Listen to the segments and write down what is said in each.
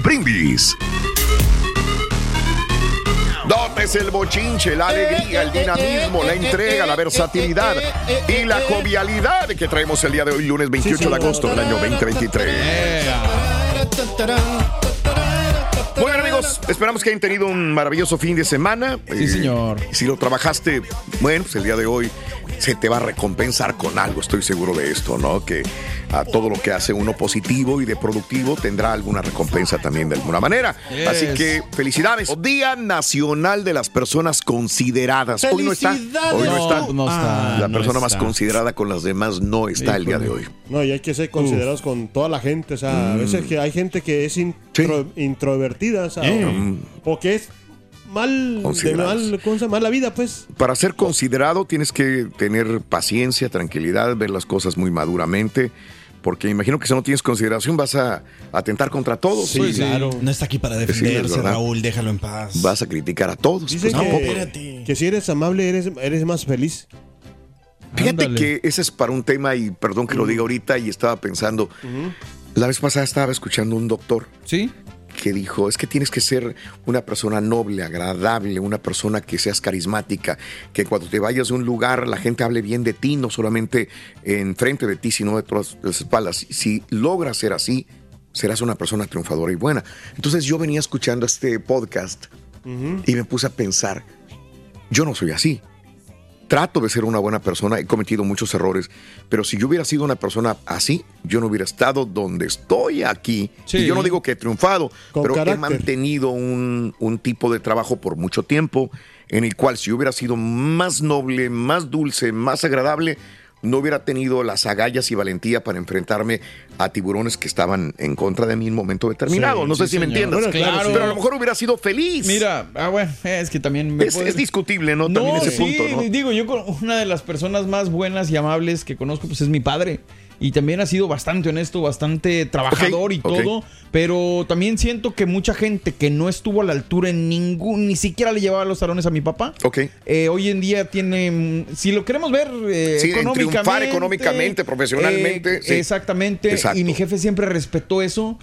Brindis. Dotes el bochinche, la alegría, el dinamismo, la entrega, la versatilidad y la jovialidad que traemos el día de hoy, lunes 28 de agosto del año 2023. Esperamos que hayan tenido un maravilloso fin de semana. Sí, señor. Y si lo trabajaste, bueno, pues el día de hoy se te va a recompensar con algo, estoy seguro de esto, ¿no? Que a todo lo que hace uno positivo y de productivo tendrá alguna recompensa también de alguna manera. Yes. Así que felicidades. Día Nacional de las Personas Consideradas. Hoy no está. Hoy no, está. No está. La no persona más considerada con las demás no está el día de hoy. No, y hay que ser considerados con toda la gente. O sea, a veces que hay gente que es introvertida, o sea, Eh. o, o que es mal, de mal, ¿cómo se llama? Mala vida, pues. Para ser considerado tienes que tener paciencia, tranquilidad, ver las cosas muy maduramente, porque imagino que si no tienes consideración vas a atentar contra todos. Sí, y claro. No está aquí para defenderse. Raúl. Déjalo en paz. Vas a criticar a todos. Dicen Pues, que, espérate. que si eres amable, eres, eres más feliz. Fíjate Ándale. que ese es para un tema, y perdón que lo diga ahorita, y estaba pensando, la vez pasada estaba escuchando un doctor ¿Sí? que dijo, es que tienes que ser una persona noble, agradable, una persona que seas carismática, que cuando te vayas de un lugar la gente hable bien de ti, no solamente enfrente de ti, sino de todas las espaldas. Si logras ser así, serás una persona triunfadora y buena. Entonces yo venía escuchando este podcast y me puse a pensar, yo no soy así. Trato de ser una buena persona, he cometido muchos errores, pero si yo hubiera sido una persona así, yo no hubiera estado donde estoy aquí. Sí. Y yo no digo que he triunfado, pero he mantenido un, un tipo de trabajo por mucho tiempo en el cual si yo hubiera sido más noble, más dulce, más agradable, no hubiera tenido las agallas y valentía para enfrentarme a tiburones que estaban en contra de mí en un momento determinado. Sí, no sé sí, si me entiendes. Bueno, claro, Pero a lo mejor hubiera sido feliz. Mira, ah, bueno, es que también me es, discutible, ¿no? También ese sí, punto, ¿no? digo, yo con una de las personas más buenas y amables que conozco, pues es mi padre. Y también ha sido bastante honesto, bastante trabajador y todo. Pero también siento que mucha gente que no estuvo a la altura en ningún, ni siquiera le llevaba los talones a mi papá. Ok. eh, hoy en día tiene, si lo queremos ver eh, Sí, económicamente, triunfar económicamente, profesionalmente, eh, sí. Exactamente. Exacto. Y mi jefe siempre respetó eso.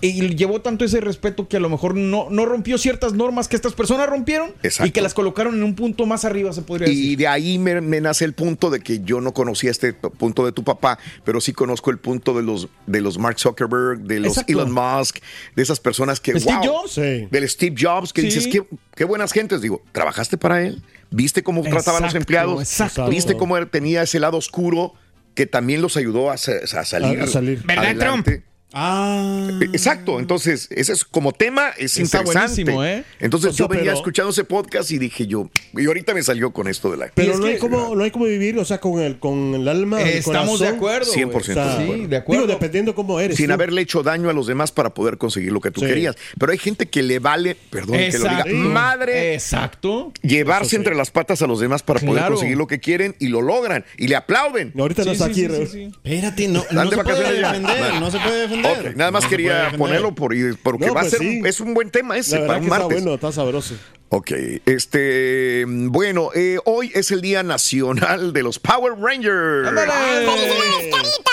Y, y llevó tanto ese respeto que a lo mejor no, no rompió ciertas normas que estas personas rompieron Exacto. y que las colocaron en un punto más arriba, se podría decir. Y de ahí me, me nace el punto de que yo no conocía este punto de tu papá, pero sí conozco el punto de los, de los Mark Zuckerberg, de los Exacto. Elon Musk, de esas personas que. Steve wow, Jobs. Sí. Del Steve Jobs, que Sí. dices, qué, qué buenas gentes. Digo, ¿trabajaste para él? ¿Viste cómo trataban a los empleados? exacto. ¿Viste cómo él tenía ese lado oscuro que también los ayudó a, sa- a salir? A- salir. ¿Verdad, adelante? Ah. Exacto, entonces, ese es como tema, es Está interesante. ¿eh? Entonces O sea, yo venía pero- escuchando ese podcast y dije yo, y ahorita me salió con esto de la... Pero es no, hay como, no hay como vivir, o sea, con el, con el alma. el Estamos de acuerdo. güey. 100% O sea, de Sí, acuerdo. de acuerdo. Digo, dependiendo cómo eres. sin tú. haberle hecho daño a los demás para poder conseguir lo que tú Sí. querías. Pero hay gente que le vale, perdón que lo diga, madre, Exacto. llevarse entre las patas a los demás para poder conseguir lo que quieren y lo logran y le aplauden. No, ahorita no está sí, aquí. Espérate, no, no se puede defender, no se puede defender. Ok, nada más No quería defender. ponerlo por, porque No, va pues a ser, sí. es un buen tema ese para un que está martes. bueno, está sabroso. Ok, este, bueno, eh, hoy es el Día Nacional de los Power Rangers. ¡Felicidades, Carita!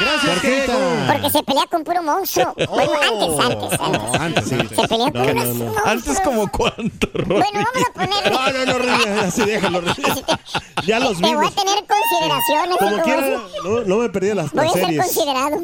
Gracias, Carita. Porque se pelea con puro monstruo. Bueno, antes, antes, antes. Antes, sí. Se pelea con No, unos no, no. monstruos. Antes como cuánto? Bueno, vamos a ponerle... No, no, no, Ríos, así déjalo, Ríos. Ya los Te voy a vimos. tener consideraciones. Como quiera, voy no, no me perdí las, Voy las a ser series. considerado.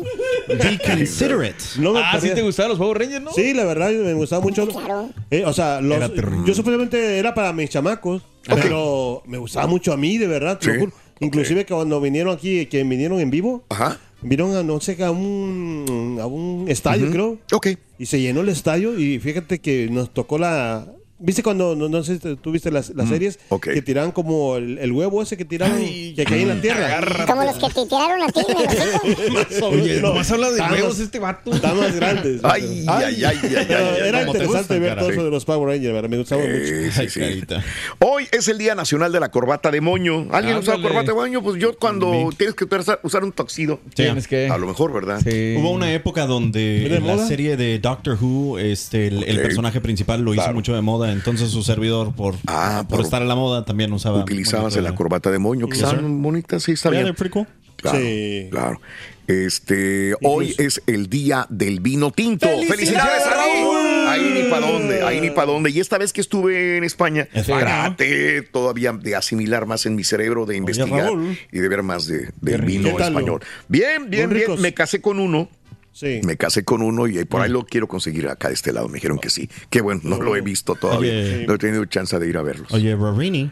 Be considerate. No me Ah, ¿sí perdí. te gustaban los Power Rangers, no? Sí, la verdad, me gustaba mucho. Claro. Eh, o sea, los- Era yo supuestamente era para mis chamacos, pero me gustaba mucho a mí, de verdad. te Sí. Inclusive que cuando vinieron aquí, que vinieron en vivo, Ajá, vinieron a, no sé, a un, a un estadio, creo. ok. Y se llenó el estadio y fíjate que nos tocó la... ¿Viste cuando, no, no sé si tú viste las, las series? ok. Que tiraban como el, el huevo ese que tiraban, que caía en la tierra. Como los que te tiraron a ti, me dijo. Oye, No, nomás habla de está huevos más- este vato. Está más grande. Ay, ay, ay, ay, ay, Pero ay, era ay. ¿Cómo te interesante gustan, ver cara? todo Sí. eso de los Power Rangers, ¿verdad? Me gustaba mucho. Sí, sí, Ay, sí. Carita. Hoy es el Día Nacional de la Corbata de Moño. ¿Alguien usa Ándale. corbata de moño? Pues yo cuando tienes que usar, usar un toxido. Tienes que. A lo mejor, ¿verdad? Sí. Hubo una época donde ¿De en la moda? serie de Doctor Who, este, el, el Ok. personaje principal lo hizo Claro. mucho de moda, entonces su servidor, por, Ah, por por- estar a la moda, también usaba. Utilizabas la de- corbata de moño, que Yes, estaban sir. bonitas, sí, está Yeah, bien. they're pretty cool. Claro, Sí. claro. Este, hoy es el día del vino tinto. ¡Felicidades, Raúl! Ahí ni para dónde, ahí ni para dónde. Y esta vez que estuve en España, Sí. traté todavía de asimilar más en mi cerebro, de investigar y de ver más de, del vino ¿Qué tal, español. Bien, bien, bien. Me casé con uno. Sí. Me casé con uno y por ahí lo quiero conseguir acá de este lado. Me dijeron que sí. Qué bueno, no lo he visto todavía. Oye. No he tenido chance de ir a verlos. Oye, Rorini.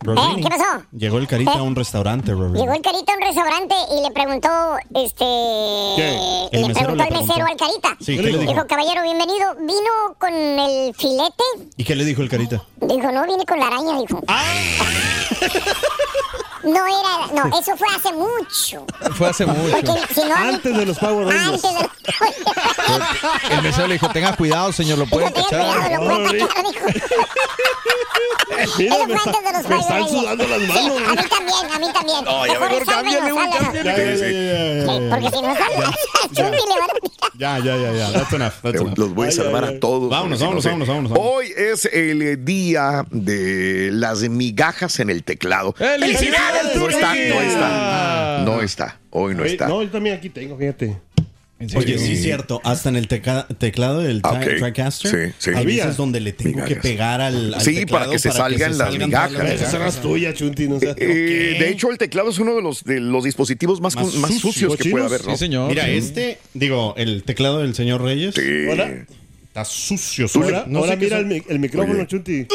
Rorini. ¿qué pasó? Llegó el carita a un restaurante, Rorini. Llegó el carita a un restaurante y le preguntó, este... El Le mesero preguntó al mesero preguntó. al carita. Sí, ¿qué le dijo? Dijo, caballero, bienvenido. ¿Vino con el filete? ¿Y qué le dijo el carita? Dijo, no, viene con la araña, dijo. No era, no, eso fue hace mucho. Fue hace mucho. Porque si no, Antes de los Power Rangers. antes de El mesero le dijo, tenga cuidado, señor, lo pueden Dijo, tenga cachar. cuidado, lo puede atacar, dijo. Mira, Eso me, fue está- antes de los me están sudando las Sí, manos. a mí también, a mí también. No, ya mejor cámbiale, güey, cámbiale. Ya, Sí, ya, sí. ya, ya, ya. Sí, Porque si no sale, Chucky le van a tirar. Ya, ya, ya, ya. That's enough. That's enough. Los voy a salvar a todos. Vámonos, vámonos, vámonos, vámonos. Hoy es el eh, día de las migajas en el teclado. ¡Felicidades, No está, no está. No está. Hoy no está. No, yo también aquí tengo, fíjate. Oye, sí es cierto. Hasta en el teca- teclado del Ah, tri- ok. TriCaster. Sí, sí. Hay Había. veces donde le tengo que pegar al, al Sí, teclado para que se salgan las migajas. Esas son las tuyas, Chunti. No seas- Eh, De hecho, el teclado es uno de los, de los dispositivos más, Más sucios. sucios que puede haber, ¿no? Sí, señor. Mira, Sí. este, digo, el teclado del señor Reyes Sí. Hola. está sucio. Ahora, No mira son. el, mi- el micrófono, Oye. Chunti.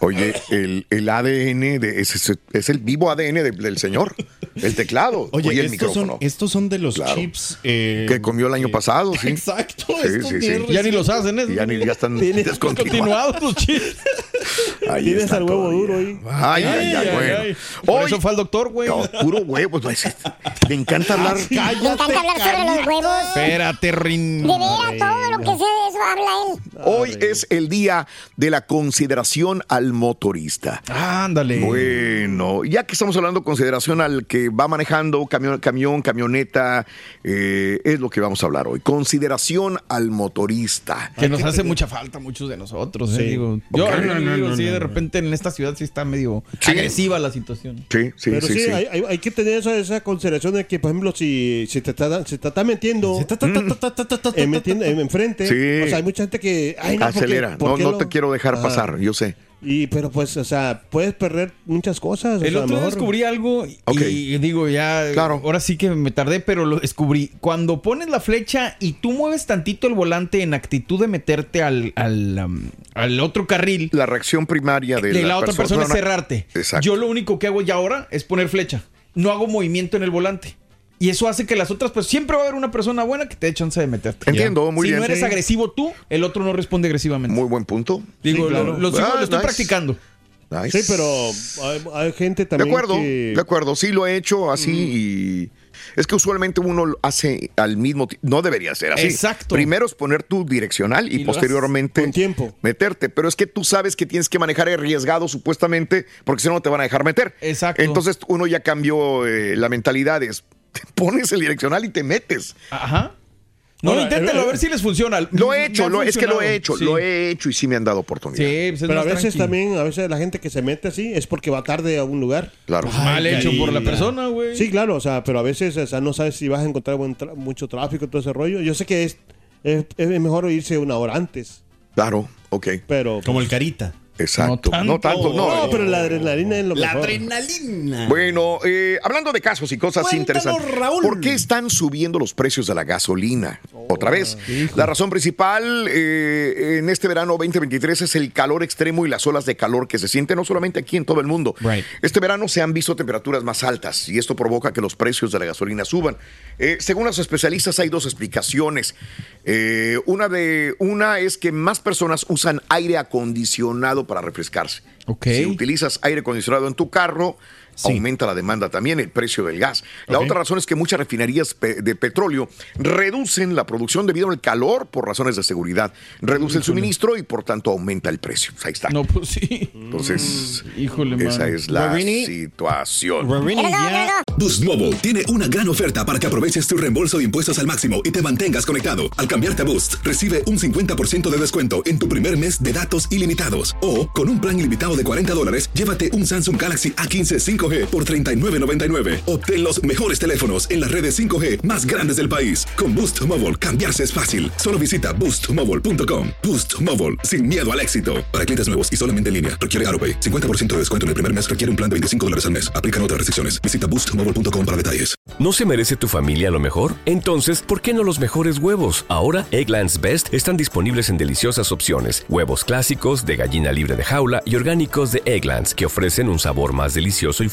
Oye, el, el ADN de, es, es- es el vivo ADN de- del señor. El teclado. Oye, el estos, micrófono. son, estos son de los Claro. chips eh, que comió el año eh, pasado, sí. Exacto. Sí, estos sí, sí. bien Ya ni los hacen, ¿eh? Y ya, ni, ya están descontinuados. Continuados los chistes. Ahí Tienes está al huevo todavía. duro ahí. Ay, ay, ay, bueno. Por Hoy, eso fue al doctor, güey. no, puro huevo. pues, Me encanta hablar. Me encanta hablar sobre los huevos. Espérate, Rin. De veras, todo lo que sé de eso habla él. Hoy es el día de la consideración al motorista. Ándale. Bueno, ya que estamos hablando de consideración al que va manejando camión, camión camioneta, eh, es lo que vamos a hablar hoy. Consideración al motorista. Que nos hace mucha falta muchos de nosotros, ¿eh? Sí. Digo, yo Ok. Digo, sí, de repente en esta ciudad sí está medio Sí. agresiva la situación. Sí, sí, Pero sí. sí, sí. Hay, hay- hay que tener esa, esa consideración de que, por ejemplo, si, si te está, si te está enfrente, Sí. o sea, hay mucha gente que... Ay, no, ¿por qué- Acelera. por No, qué no lo- te quiero dejar Ajá. pasar, yo sé. Y, pero pues, o sea, puedes perder muchas cosas. o El sea, otro lo día mejor- descubrí algo y, digo ya, Claro. ahora sí que me tardé, pero lo descubrí. Cuando pones la flecha y tú mueves tantito el volante en actitud de meterte al, al, um, al otro carril, La reacción primaria de, de la, otra persona es cerrarte. Exacto. Yo lo único que hago ya ahora es poner flecha. No hago movimiento en el volante. Y eso hace que las otras, pues siempre va a haber una persona buena que te dé chance de meterte. Entiendo, muy si bien. no eres Sí. agresivo tú, el otro no responde agresivamente. Muy buen punto. Digo, Sí, claro. lo, lo sigo- Ah, lo estoy nice. practicando. Nice. Sí, pero hay, hay gente De también acuerdo, que... de acuerdo. Sí lo he hecho así y... Es que usualmente uno lo hace al mismo tiempo. No debería ser así. Exacto. Primero es poner tu direccional y, posteriormente con tiempo. meterte. Pero es que tú sabes que tienes que manejar arriesgado supuestamente porque si no no te van a dejar meter. Exacto. Entonces uno ya cambió eh, la mentalidad. Es, te pones el direccional y te metes. Ajá. No, Ahora, inténtalo eh, a ver si les funciona. Lo he hecho, lo- es que lo he hecho, Sí. lo he hecho y sí me han dado oportunidad. Sí, pues es Pero a veces también, a veces la gente que se mete así es porque va tarde a un lugar. Claro. Mal hecho por la persona, güey. Sí, claro, o sea, pero a veces o sea, no sabes si vas a encontrar buen tra- mucho tráfico, todo ese rollo. Yo sé que es, es, es mejor irse una hora antes, Claro, ok. pero... Como el carita. Exacto. No No tanto. no. No, pero la adrenalina es lo La mejor. adrenalina. Bueno, eh, hablando de casos y cosas Cuéntanos, interesantes. Raúl. ¿Por qué están subiendo los precios de la gasolina? Otra vez. La razón principal eh, en este verano 2023 es el calor extremo y las olas de calor que se sienten no solamente aquí en todo el mundo. Right. Este verano se han visto temperaturas más altas y esto provoca que los precios de la gasolina suban. Eh, según los especialistas hay dos explicaciones. Eh, una, de, una es que más personas usan aire acondicionado para refrescarse. Ok. Si utilizas aire acondicionado en tu carro, aumenta la demanda también, el precio del gas. La otra razón es que muchas refinerías de petróleo reducen la producción debido al calor por razones de seguridad. Reduce el suministro y por tanto aumenta el precio. Ahí está. No, pues sí. Entonces, Híjole, man. esa es la Rarini. situación. Boost Mobile tiene una gran oferta para que aproveches tu reembolso de impuestos al máximo y te mantengas conectado. Al cambiarte a Boost, recibe un 50% de descuento en tu primer mes de datos ilimitados. O, con un plan ilimitado de 40 dólares, llévate un Samsung Galaxy A15 5G por $39.99. Obtén los mejores teléfonos en las redes 5G más grandes del país. Con Boost Mobile, cambiarse es fácil. Solo visita boostmobile.com. Boost Mobile, sin miedo al éxito. Para clientes nuevos y solamente en línea, requiere AroPay. 50% de descuento en el primer mes requiere un plan de 25 dólares al mes. Aplican otras restricciones. Visita boostmobile.com para detalles. ¿No se merece tu familia lo mejor? Entonces, ¿por qué no los mejores huevos? Ahora, Egglands Best están disponibles en deliciosas opciones. Huevos clásicos, de gallina libre de jaula y orgánicos de Egglands, que ofrecen un sabor más delicioso y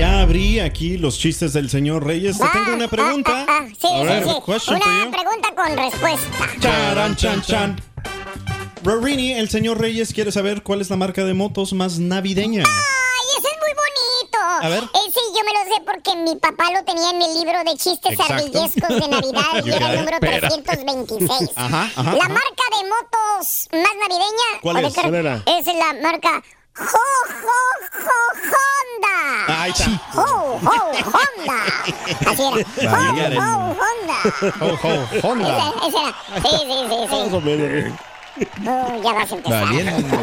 Ya abrí aquí los chistes del señor Reyes. Te tengo una pregunta. Ah, ah, ah, sí, A sí, ver, sí. question for Una pregunta con respuesta. Charan, chan, chan. Rorini, el señor Reyes quiere saber cuál es la marca de motos más navideña. Ay, ese es muy bonito. A ver. Ese yo me lo sé porque mi papá lo tenía en mi libro de chistes Exacto. ardillescos de Navidad y era el número Espera. 326. Ajá, ajá, La ajá. marca de motos más navideña. ¿Cuál es? ¿Cuál era? Es la marca Ho, Ho, Ho, Honda. Ahí está. Ho, Ho, Honda. Así era. Vale, Ho, Honda. Ho, ho, Honda. Esa era. Sí, sí, sí, Más sí. o menos. Oh, ya vas a empezar. Valiendo.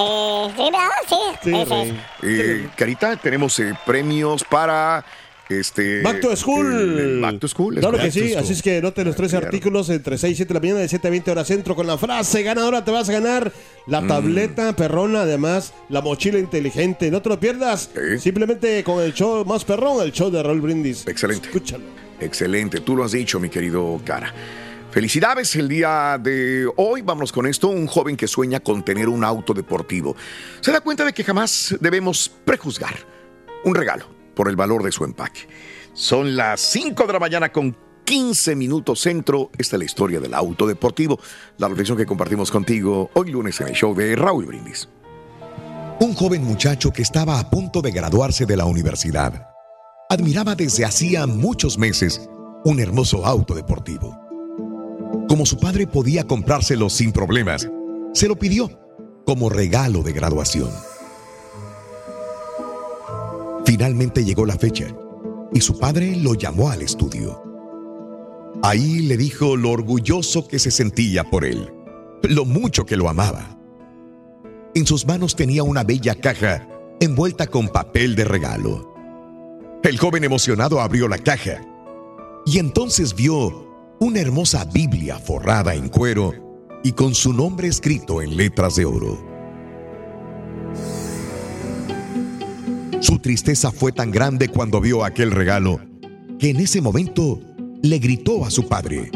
Eh, sí, ¿verdad? Sí, Sí, ese. Eh, Carita, tenemos eh, premios para este Back to School. el- el Back to School. Claro que sí, así es que note los tres Claro. artículos entre 6 y 7 de la mañana, de 7 a 20 horas centro con la frase ganadora. Te vas a ganar la Mm. tableta perrona, además la mochila inteligente. No te lo pierdas. Simplemente con el show más perrón, el show de Raúl Brindis. Excelente. Escúchalo. Excelente, tú lo has dicho, mi querido Cara. Felicidades el día de hoy. Vamos con esto. Un joven que sueña con tener un auto deportivo se da cuenta de que jamás debemos prejuzgar un regalo por el valor de su empaque. Son las 5 de la mañana con 15 minutos centro. Esta es la historia del auto deportivo. La reflexión que compartimos contigo hoy lunes en el show de Raúl Brindis. Un joven muchacho que estaba a punto de graduarse de la universidad admiraba desde hacía muchos meses un hermoso auto deportivo. Como su padre podía comprárselo sin problemas, se lo pidió como regalo de graduación. Finalmente llegó la fecha y su padre lo llamó al estudio. Ahí le dijo lo orgulloso que se sentía por él, lo mucho que lo amaba. En sus manos tenía una bella caja envuelta con papel de regalo. El joven emocionado abrió la caja y entonces vio una hermosa Biblia forrada en cuero y con su nombre escrito en letras de oro. Su tristeza fue tan grande cuando vio aquel regalo que en ese momento le gritó a su padre.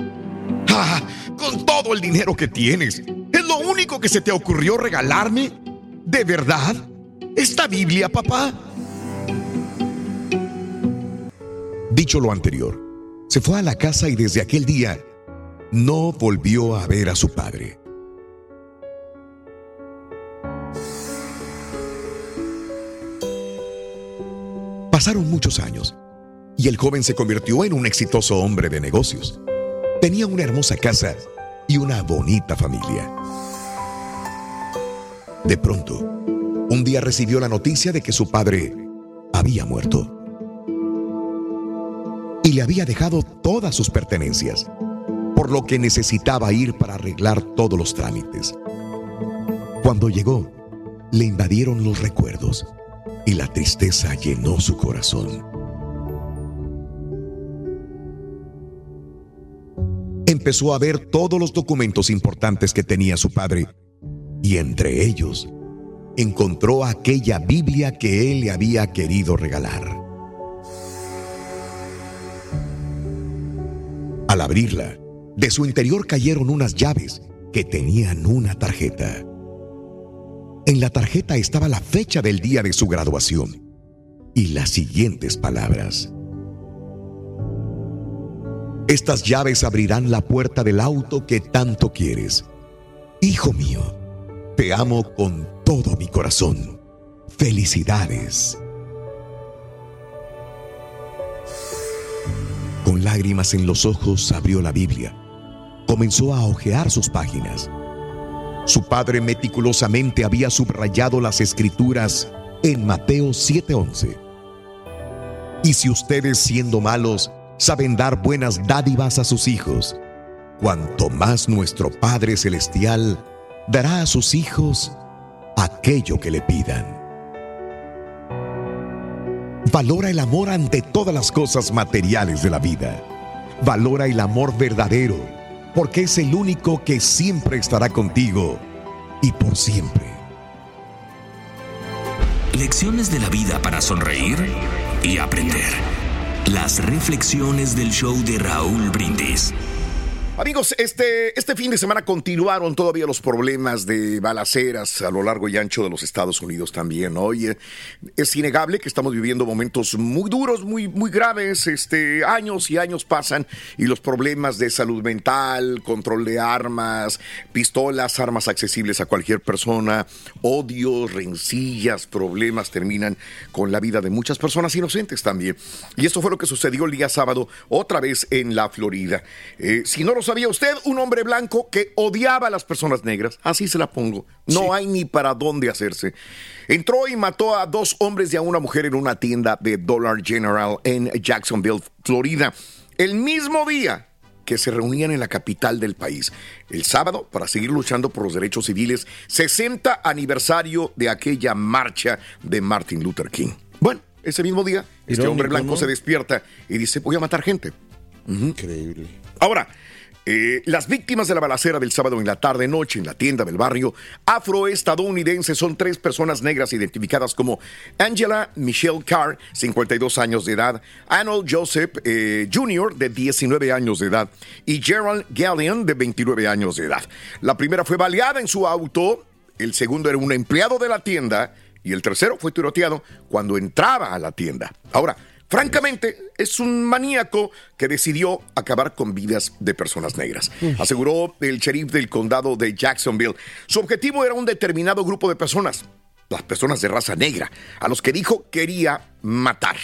¡Ah! Con todo el dinero que tienes, ¿es lo único que se te ocurrió regalarme? ¿De verdad? ¿Esta Biblia, papá? Dicho lo anterior, se fue a la casa y desde aquel día no volvió a ver a su padre. Pasaron muchos años y el joven se convirtió en un exitoso hombre de negocios. Tenía una hermosa casa y una bonita familia. De pronto, un día recibió la noticia de que su padre había muerto y le había dejado todas sus pertenencias, por lo que necesitaba ir para arreglar todos los trámites. Cuando llegó, le invadieron los recuerdos y la tristeza llenó su corazón. Empezó a ver todos los documentos importantes que tenía su padre y entre ellos encontró aquella Biblia que él le había querido regalar. Al abrirla, de su interior cayeron unas llaves que tenían una tarjeta. En la tarjeta estaba la fecha del día de su graduación y las siguientes palabras. Estas llaves abrirán la puerta del auto que tanto quieres. Hijo mío, te amo con todo mi corazón. Felicidades. Con lágrimas en los ojos abrió la Biblia. Comenzó a hojear sus páginas. Su padre meticulosamente había subrayado las escrituras en Mateo 7:11. Y si ustedes siendo malos saben dar buenas dádivas a sus hijos, cuanto más nuestro Padre Celestial dará a sus hijos aquello que le pidan. Valora el amor ante todas las cosas materiales de la vida. Valora el amor verdadero, porque es el único que siempre estará contigo y por siempre. Lecciones de la vida para sonreír y aprender. Las reflexiones del show de Raúl Brindis. Amigos, este, este fin de semana continuaron todavía los problemas de balaceras a lo largo y ancho de los Estados Unidos también. Oye, es innegable que estamos viviendo momentos muy duros, muy, muy graves. Este, años y años pasan y los problemas de salud mental, control de armas, pistolas, armas accesibles a cualquier persona, odios, rencillas, problemas terminan con la vida de muchas personas inocentes también. Y esto fue lo que sucedió el día sábado otra vez en la Florida. Eh, si no lo sabía usted? Un hombre blanco que odiaba a las personas negras. Así se la pongo. No hay ni para dónde hacerse. Entró y mató a dos hombres y a una mujer en una tienda de Dollar General en Jacksonville, Florida. El mismo día que se reunían en la capital del país. El sábado, para seguir luchando por los derechos civiles, 60 aniversario de aquella marcha de Martin Luther King. Bueno, ese mismo día, este hombre blanco se despierta y dice, voy a matar gente. Increíble. Ahora, eh, las víctimas de la balacera del sábado en la tarde noche en la tienda del barrio afroestadounidense son tres personas negras identificadas como Angela Michelle Carr, 52 años de edad, Arnold Joseph eh, Jr., de 19 años de edad, y Gerald Gallion, de 29 años de edad. La primera fue baleada en su auto, el segundo era un empleado de la tienda y el tercero fue tiroteado cuando entraba a la tienda. Ahora, Francamente, es un maníaco que decidió acabar con vidas de personas negras, aseguró el sheriff del condado de Jacksonville. Su objetivo era un determinado grupo de personas, las personas de raza negra, a los que dijo quería matar.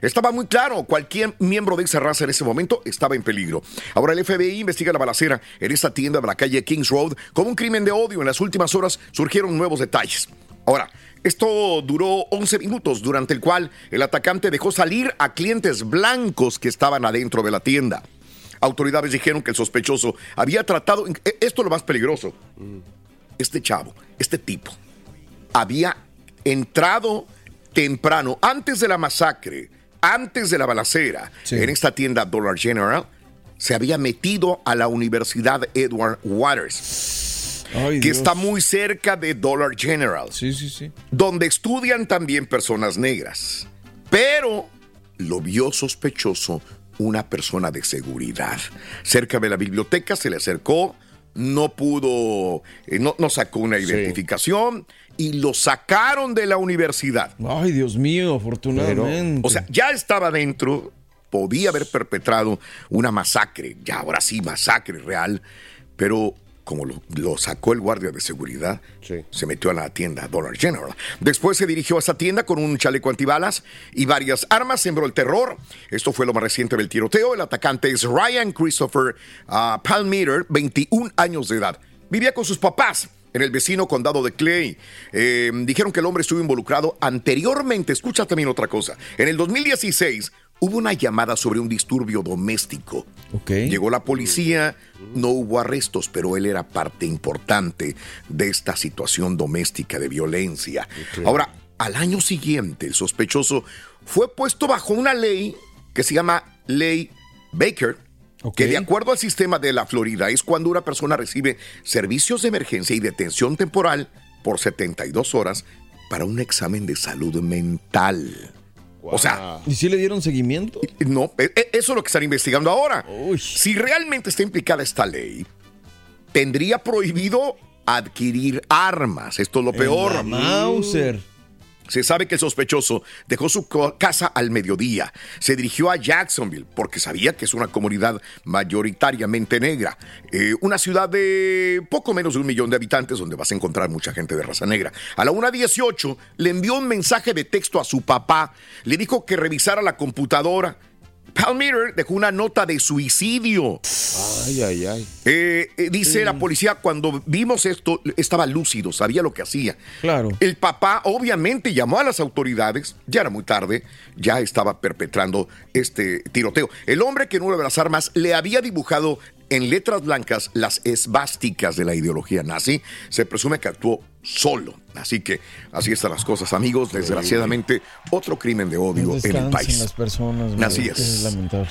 Estaba muy claro, cualquier miembro de esa raza en ese momento estaba en peligro. Ahora el FBI investiga la balacera en esta tienda de la calle Kings Road como un crimen de odio. En las últimas horas surgieron nuevos detalles. Ahora, esto duró 11 minutos, durante el cual el atacante dejó salir a clientes blancos que estaban adentro de la tienda. Autoridades dijeron que el sospechoso había tratado, e, esto es lo más peligroso, este chavo, este tipo, había entrado temprano, antes de la masacre, antes de la balacera, en esta tienda Dollar General, se había metido a la Universidad Edward Waters, que Dios. está muy cerca de Dollar General, Sí, sí, sí. donde estudian también personas negras. Pero lo vio sospechoso una persona de seguridad. Cerca de la biblioteca se le acercó, no pudo, eh, no, no sacó una identificación y lo sacaron de la universidad. Ay, Dios mío, afortunadamente. O sea, ya estaba dentro, podía haber perpetrado una masacre, ya ahora sí, masacre real, pero como lo, lo sacó el guardia de seguridad, se metió a la tienda Dollar General. Después se dirigió a esa tienda con un chaleco antibalas y varias armas, sembró el terror. Esto fue lo más reciente del tiroteo. El atacante es Ryan Christopher ah, Palmeter, 21 años de edad. Vivía con sus papás en el vecino condado de Clay. Eh, dijeron que el hombre estuvo involucrado anteriormente. Escucha también otra cosa. En el 2016 hubo una llamada sobre un disturbio doméstico. Llegó la policía, no hubo arrestos, pero él era parte importante de esta situación doméstica de violencia. Ahora, al año siguiente, el sospechoso fue puesto bajo una ley que se llama Ley Baker, que de acuerdo al sistema de la Florida es cuando una persona recibe servicios de emergencia y detención temporal por 72 horas para un examen de salud mental. O sea, ¿Y si le dieron seguimiento? no, e- e- eso es lo que están investigando ahora. Si realmente está implicada esta ley, tendría prohibido adquirir armas. Esto es lo peor. Mauser. Se sabe que el sospechoso dejó su casa al mediodía. Se dirigió a Jacksonville porque sabía que es una comunidad mayoritariamente negra. Eh, una ciudad de poco menos de un millón de habitantes donde vas a encontrar mucha gente de raza negra. A la 1.18 le envió un mensaje de texto a su papá. Le dijo que revisara la computadora. Palmeter dejó una nota de suicidio. Ay, ay, ay. Eh, eh, dice la policía, cuando vimos esto, estaba lúcido, sabía lo que hacía. Claro. El papá obviamente llamó a las autoridades, ya era muy tarde, ya estaba perpetrando este tiroteo. El hombre que en una de las armas le había dibujado en letras blancas las esvásticas de la ideología nazi, se presume que actuó solo. Así que así están las cosas, amigos. Desgraciadamente, otro crimen de odio en el país. las personas. Así es. Es lamentable.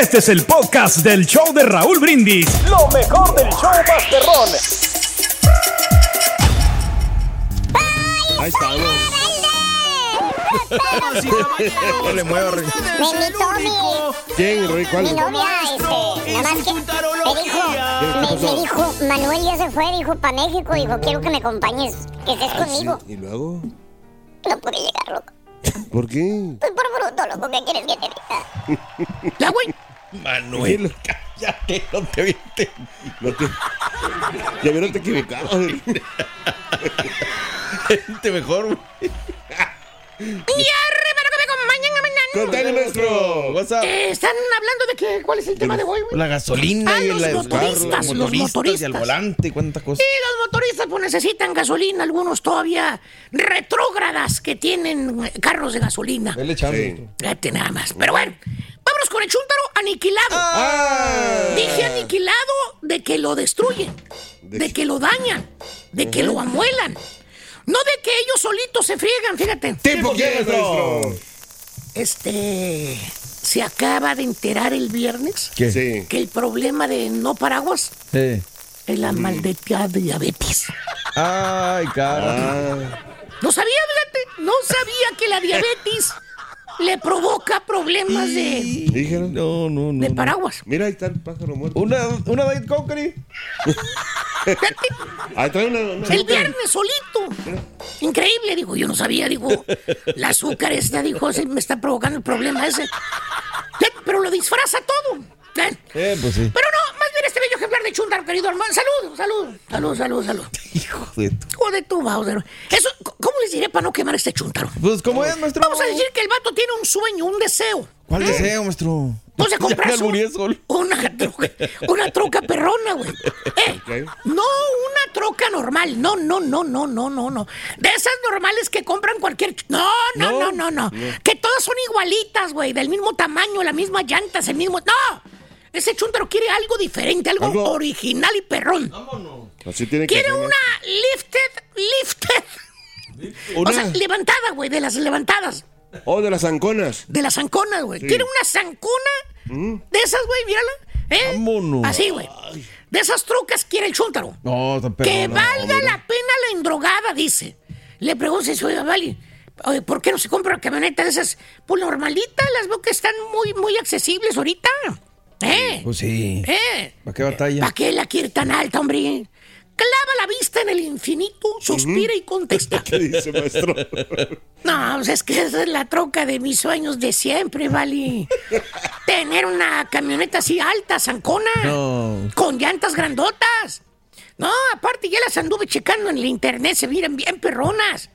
Este es el podcast del show de Raúl Brindis. Lo mejor del show Masterrón. Ahí estamos. No le mueva, Rey. Me invitó mi, ¿Quién, Rey? ¿Cuál? mi novia, este, nada más que me dijo, me, me dijo, Manuel ya se fue, dijo, para México, dijo, quiero que me acompañes, que estés Ah, sí. conmigo. ¿Y luego? No pude llegar, loco. ¿Por qué? Pues por bruto, loco, ¿qué quieres que te diga? Ya, güey. Manuel, cállate, no te viste. No te... Ya vieron te equivocado. Vente mejor, güey. Y WhatsApp. Eh, están hablando de que, ¿cuál es el tema de hoy, güey? La gasolina Ah, y los la motoristas, los y al motoristas. volante, cuántas cosas. Y los motoristas pues necesitan gasolina, algunos todavía retrógradas que tienen carros de gasolina. Vele echando. Fíjate nada más. Pero bueno, vámonos con el chúntaro aniquilado. Ah. Dije aniquilado de que lo destruyen, de que lo dañan, de que lo amuelan. No de que ellos solitos se friegan, fíjate. ¿Tipo quién, maestro? Este. Se acaba de enterar el viernes ¿Qué? Sí. que el problema de no paraguas Eh. es la maldita diabetes. Ay, cara. No sabía, fíjate, no sabía que la diabetes le provoca problemas de, Dijeron. No, no, no. de paraguas. Mira, ahí está el pájaro muerto. Una, una Diet Coke, Ahí trae una. una- El viernes solito. Increíble, digo, yo no sabía, digo, el azúcar esta, dijo, se me está provocando el problema ese. Eh, Pero lo disfraza todo. ¿eh? Eh, pues sí. Pero no, más bien este bello ejemplar de Chundar, querido hermano. Salud, salud, salud, salud, salud. Hijo de tu- Hijo de tu Bowser. Eso, ¿cómo les diré para no quemar este chuntaro? Pues, ¿cómo es, maestro? Vamos a decir que el vato tiene un sueño, un deseo. ¿Cuál deseo, maestro? Pues albureé un- solo. una troca, una troca perrona, güey. Eh, no una troca normal, no, no, no, no, no, no, no. De esas normales que compran cualquier... ch- No, no, no, no, no. Que todas son igualitas, güey, del mismo tamaño, la misma llantas, el mismo... ¡No! Ese chúntaro quiere algo diferente, algo, Algo- original y perrón. Así tiene que Quiere una lifted, lifted. Una- O sea, levantada, güey, de las levantadas. Oh, de las zanconas. De las zanconas, güey. Sí. Quiere una zancona de esas, güey, mírala. ¿eh? Vámonos. Así, güey. De esas trocas quiere el chúntaro. No, tan que valga la pena la endrogada, dice. Le pregunto si oiga, vale. oye, ¿Por qué no se compra una camioneta de esas? Pues normalitas, las veo que están muy, muy accesibles ahorita. ¿Eh? Pues sí. ¿Eh? ¿Para qué batalla? ¿Para qué la quiere tan alta, hombre? Clava la vista en el infinito, suspira y contesta. ¿Qué dice, maestro? No, pues es que esa es la troca de mis sueños de siempre, vale. Tener una camioneta así alta, zancona. No. Con llantas grandotas. No, aparte ya las anduve checando en el internet, se miran bien perronas.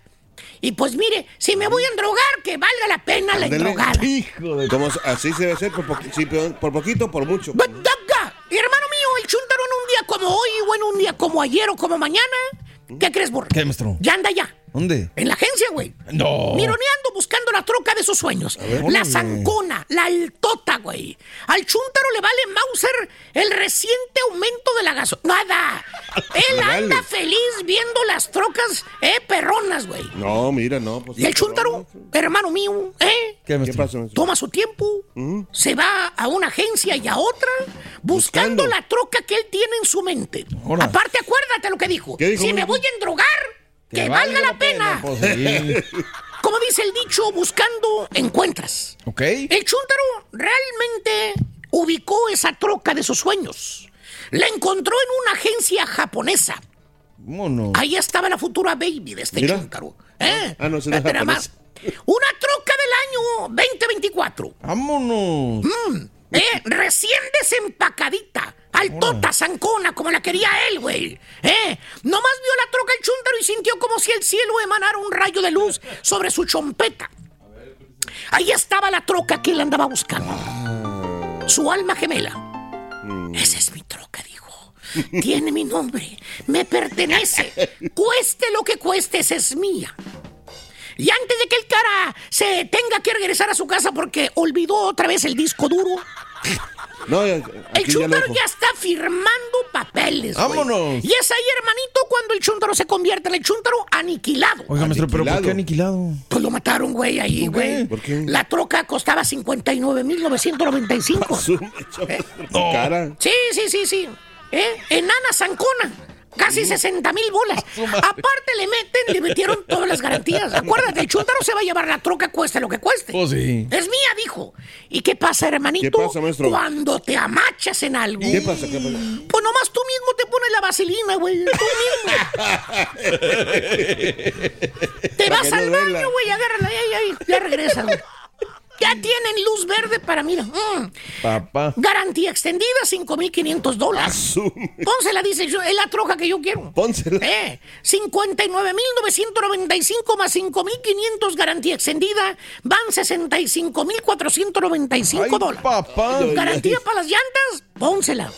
Y pues mire, si me voy a endrogar, que valga la pena la endrogada. Hijo de... Como así se debe ser, por, sí, pero por poquito o por mucho. But, daga, hermano mío, el chúntaro en un día como hoy, o en un día como ayer o como mañana. ¿Qué crees, burro? ¿Qué, maestro? Ya anda ya. ¿Dónde? En la agencia, güey. No. Mironeando, buscando la troca de sus sueños. ver, la zancona, la altota, güey. Al chúntaro le vale Mauser el reciente aumento de la gasolina. Nada. Él vale. anda feliz viendo las trocas, eh, perronas, güey. No, mira, no. Pues, Y el chúntaro, hermano mío, eh, ¿Qué, ¿Qué pasó? toma su tiempo, se va a una agencia y a otra, buscando, Buscando. la troca que él tiene en su mente. Aparte, acuérdate lo que dijo. ¿Qué dijo, si me voy a endrogar, que, valga, la pena. Pues sí. Como dice el dicho, buscando, encuentras. ¿Ok? El chúntaro realmente ubicó esa troca de sus sueños. La encontró en una agencia japonesa. Vámonos. Ahí estaba la futura baby de este Mira. chúntaro. ¿Eh? Ah, no, esa no Fíjate nada más. Una troca del año 2024. Vámonos. ¿Eh? Recién desempacadita. Altota, zancona, como la quería él, güey. ¿Eh? Nomás vio la troca el chúntaro y sintió como si el cielo emanara un rayo de luz sobre su chompeta. Ahí estaba la troca que él andaba buscando. Su alma gemela. Esa es mi troca, dijo. Tiene mi nombre. Me pertenece. Cueste lo que cueste, esa es mía. Y antes de que el cara se tenga que regresar a su casa porque olvidó otra vez el disco duro, No, ya- el aquí ya chúntaro lo ya está firmando papeles. güey. Vámonos. Y es ahí, hermanito, cuando el chúntaro se convierte en el chúntaro aniquilado. Oiga, maestro, ¿pero por qué aniquilado? Pues lo mataron, güey, ahí, güey. ¿Por qué? La troca costaba 59,995. Su cara. Sí, sí, sí, sí. ¿Eh? Enana Zancona. Casi 60 mil bolas. Aparte le meten, le metieron todas las garantías. Acuérdate, el chúntaro se va a llevar la troca cueste lo que cueste. Pues sí. Es mía, dijo. ¿Y qué pasa, hermanito? ¿Qué pasa, maestro? Cuando te amachas en algo. ¿Qué pasa? ¿Qué pasa? Pues nomás tú mismo te pones la vaselina, güey. Tú mismo. te vas no al baño, güey, agárrala, ahí, ahí, ya regresas, güey. Ya tienen luz verde para, mira. mm, Papá. Garantía extendida, 5.500 dólares. Pónsela, dice yo, es la troca que yo quiero. Pónsela. Eh, 59.995 más 5.500 garantía extendida, van 65.495 dólares. papá. Garantía para las llantas, pónsela.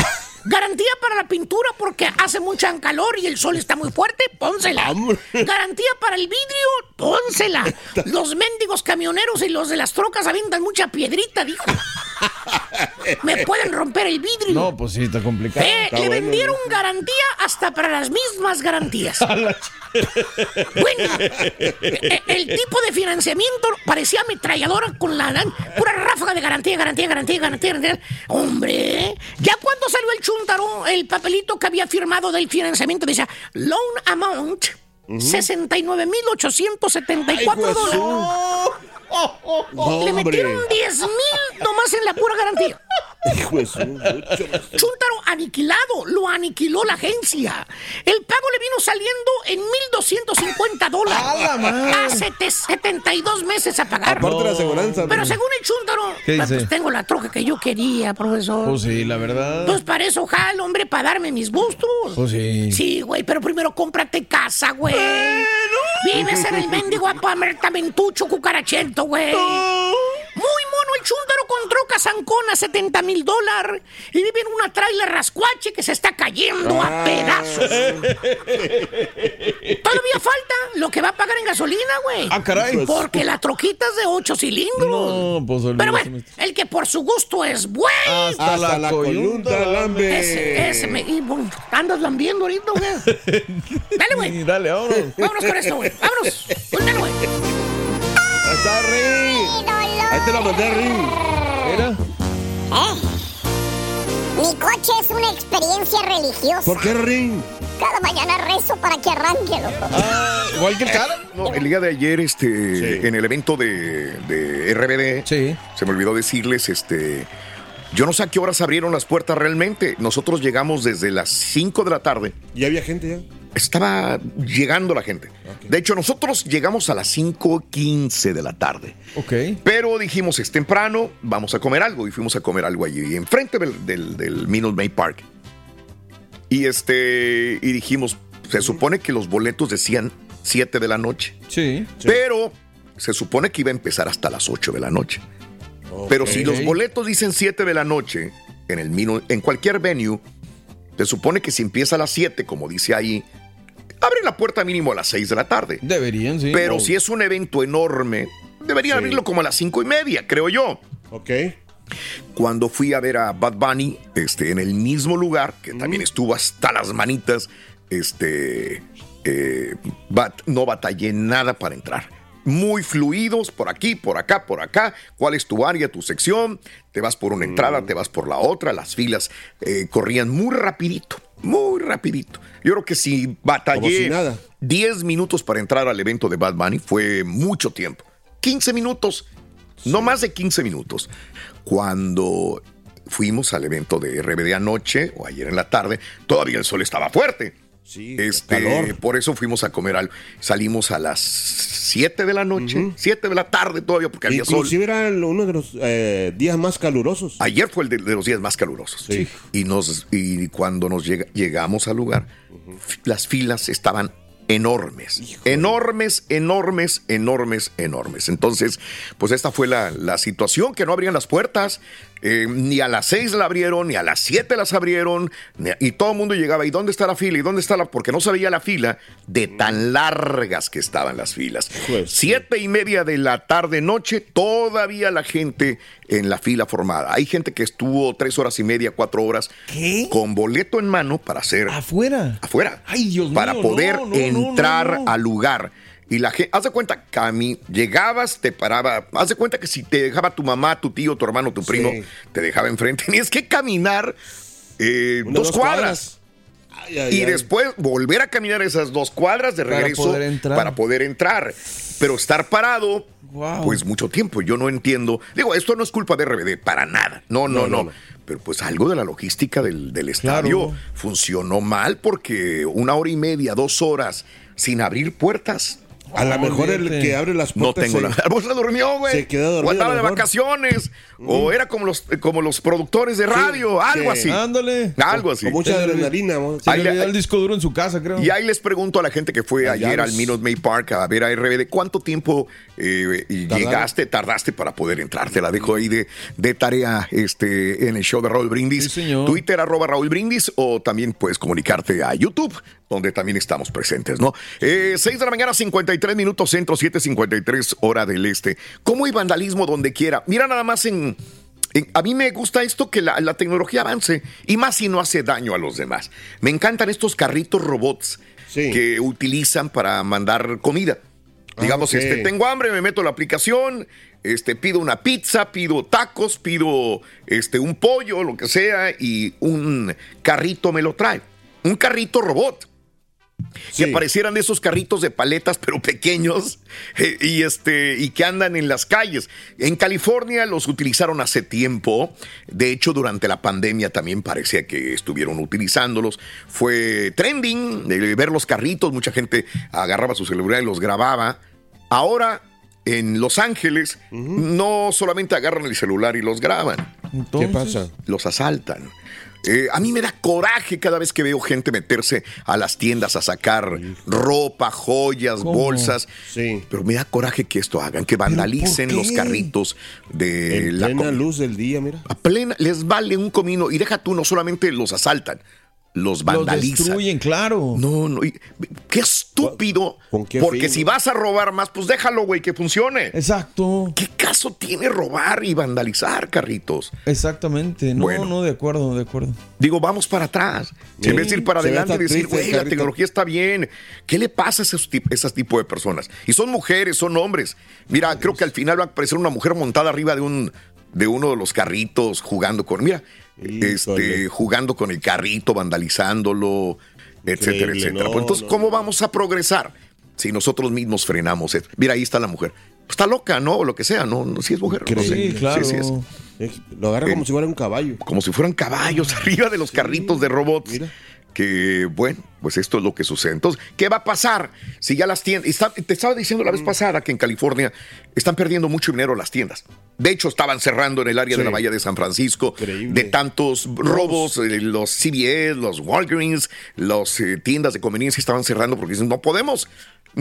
Garantía para la pintura porque hace mucha calor y el sol está muy fuerte, pónsela. Garantía para el vidrio, pónsela. Los mendigos camioneros y los de las trocas avientan mucha piedrita, dijo. Me pueden romper el vidrio. No, pues sí, está complicado. Eh, le vendieron garantía hasta para las mismas garantías. Bueno, e- el tipo de financiamiento parecía ametralladora con la pura ráfaga de garantía, garantía, garantía, garantía, garantía. Hombre, ya cuando salió el el papelito que había firmado del financiamiento decía loan amount 69.874 dólares. Le metieron 10 mil nomás en la pura garantía. Hijo de su-. Chuntaro aniquilado, lo aniquiló la agencia. El pago le vino saliendo en 1.250 dólares. ¡A la madre! Hace te- 72 meses a pagar. Aparte de la aseguranza, Pero ¿no? según el Chuntaro, ¿Qué pues tengo la troca que yo quería, profesor. Pues sí, la verdad. Pues para eso, jalo, hombre, para darme mis gustos. Pues sí. Sí, güey, pero primero cómprate casa, güey. Vives en el mendigo apartamentucho cucarachento, güey. Muy mono el chúndaro con troca zancona, 70 mil dólares. Y vive en una trailer rascuache que se está cayendo a pedazos. Todavía falta lo que va a pagar en gasolina, güey. Ah, caray. Porque la troquita es de 8 cilindros. No, pues Pero bueno, el que por su gusto es bueno. Hasta, la, la coyunta, lambe. Ese, ese me. y, bueno, andas lambiendo ahorita, güey. Dale, güey. Y Dale, vámonos. Vámonos con esto, güey. Vámonos. Dale, güey. Ahí está, Ring. Ahí te la mandé, Ring. Mira. Mi coche es una experiencia religiosa. ¿Por qué, Ring? Cada mañana rezo para que arranque, loco. Ah, igual que el cara. No, el día de ayer, este, en el evento de, de RBD, se me olvidó decirles, este, yo no sé a qué horas abrieron las puertas realmente. Nosotros llegamos desde las 5 de la tarde. ¿Y había gente ya? Estaba llegando la gente. De hecho, nosotros llegamos a las 5.15 de la tarde. Ok. Pero dijimos, es temprano, vamos a comer algo. Y fuimos a comer algo allí, enfrente del, del, del Minute Maid Park. Y este, y dijimos, se supone que los boletos decían 7 de la noche. Sí. Pero se supone que iba a empezar hasta las 8 de la noche. Pero si los boletos dicen 7 de la noche, en, el en cualquier venue, se supone que si empieza a las 7, como dice ahí, abren la puerta mínimo a las 6 de la tarde. Deberían, sí. Pero si es un evento enorme, deberían Sí. abrirlo como a las 5 y media, creo yo. Ok. Cuando fui a ver a Bad Bunny este, en el mismo lugar, que también estuvo hasta las manitas, este, eh, bat- no batallé nada para entrar. Muy fluidos por aquí, por acá, por acá. ¿Cuál es tu área, tu sección? Te vas por una entrada, te vas por la otra. Las filas eh, corrían muy rapidito, muy rapidito. Yo creo que si batallé si nada. 10 minutos para entrar al evento de Bad Bunny fue mucho tiempo. 15 minutos, no más de 15 minutos. Cuando fuimos al evento de RBD anoche o ayer en la tarde, todavía el sol estaba fuerte. Sí, Este, calor. por eso fuimos a comer algo. Salimos a las 7 de la noche, 7 de la tarde todavía, porque había sol. Inclusive era uno de los eh, días más calurosos. Ayer fue el de, de los días más calurosos. Sí. Y, nos, y cuando nos llega- llegamos al lugar, las filas estaban enormes. Enormes, enormes, enormes, enormes. Entonces, pues esta fue la, la situación, que no abrían las puertas. Eh, ni a las 6 la abrieron, ni a las 7 las abrieron. a- y todo el mundo llegaba, ¿y dónde está la fila? ¿Y dónde está la...? Porque no se veía la fila de tan largas que estaban las filas. Pues, Siete y media de la tarde, noche, todavía la gente en la fila formada. Hay gente que estuvo tres horas y media, cuatro horas con boleto en mano para hacer Afuera. afuera. Ay, Dios para mío, poder no, no, no, entrar no. al lugar. Y la gente, haz de cuenta, Cami, llegabas, te paraba, haz de cuenta que si te dejaba tu mamá, tu tío, tu hermano, tu primo, te dejaba enfrente, tenías que caminar eh, dos, dos cuadras. Ay, ay, Y ay. después volver a caminar esas dos cuadras de Para regreso poder entrar. para poder entrar. Pero estar parado, Wow. pues mucho tiempo. Yo no entiendo. Digo, esto no es culpa de RBD, para nada. No, no, No, no. no, no. Pero pues algo de la logística del, del estadio Claro. funcionó mal porque una hora y media, dos horas sin abrir puertas. A lo mejor el que abre las No puertas. tengo se- nada. Pues se durmió, güey. Se quedó dormido, O andaba de vacaciones. O era como los, como los productores de radio. algo sí. así. Ándale. Algo así. Con mucha adrenalina. Se Ahí le le- olvidó el disco duro en su casa, creo. Y ahí les pregunto a la gente que fue ayer al Minute Maid Park a ver a RBD, ¿cuánto tiempo eh, llegaste, tardaste para poder entrar? Te la dejo ahí de, de tarea este, en el show de Raúl Brindis. Sí, señor. Twitter arroba Raúl Brindis o también puedes comunicarte a YouTube, donde también estamos presentes, ¿no? Eh, 6 de la mañana, 53 minutos centro, 7.53 hora del este. ¿Cómo hay vandalismo donde quiera? Mira nada más en... a mí me gusta esto que la, la tecnología avance y más si no hace daño a los demás. Me encantan estos carritos robots Sí. que utilizan para mandar comida. Digamos, Ah, ok. este, tengo hambre, me meto a la aplicación, este, pido una pizza, pido tacos, pido este, un pollo, lo que sea, y un carrito me lo trae. Un carrito robot. Sí. Que parecieran de esos carritos de paletas, pero pequeños, eh, y, este, y que andan en las calles. En California los utilizaron hace tiempo. De hecho, durante la pandemia también parecía que estuvieron utilizándolos. Fue trending de ver los carritos. Mucha gente agarraba su celular y los grababa. Ahora, en Los Ángeles, no solamente agarran el celular y los graban ¿Qué pasa? los asaltan. Eh, a mí me da coraje cada vez que veo gente meterse a las tiendas a sacar ropa, joyas, ¿Cómo? bolsas. Sí. Pero me da coraje que esto hagan, que vandalicen los carritos de En la plena luz del día, mira. A plena, les vale un comino. Y deja tú, no solamente los asaltan, los Los vandalizan. destruyen, claro. No, no. y- qué estúpido. ¿Con qué porque fin, si vas a robar más, pues déjalo, güey, que funcione. Exacto. ¿Qué caso tiene robar y vandalizar carritos? Exactamente. No, Bueno. no, de acuerdo, de acuerdo. Digo, vamos para atrás. Sí, en vez de ir para adelante y decir, güey, la carrito". tecnología está bien. ¿Qué le pasa a esos, tip- esas tipo de personas? Y son mujeres, son hombres. Mira, creo que al final va a aparecer una mujer montada arriba de un de uno de los carritos jugando con, mira. Este, jugando con el carrito, vandalizándolo, etcétera, Increíble, etcétera. no, Pues entonces, no, ¿cómo no. vamos a progresar si nosotros mismos frenamos? esto? Mira, ahí está la mujer. Pues está loca, ¿no? O lo que sea, ¿no? no si es mujer. no sé. Sí, claro. Sí, sí Lo agarra como si fuera un caballo. como si fueran caballos arriba de los carritos de robots. mira. Que bueno, pues esto es lo que sucede. Entonces, ¿qué va a pasar si ya las tiendas... está- te estaba diciendo la vez pasada que en California están perdiendo mucho dinero las tiendas. De hecho, estaban cerrando en el área de la Bahía de San Francisco Increíble. de tantos robos, eh, los CVS, los Walgreens, las eh, tiendas de conveniencia estaban cerrando porque dicen, no podemos.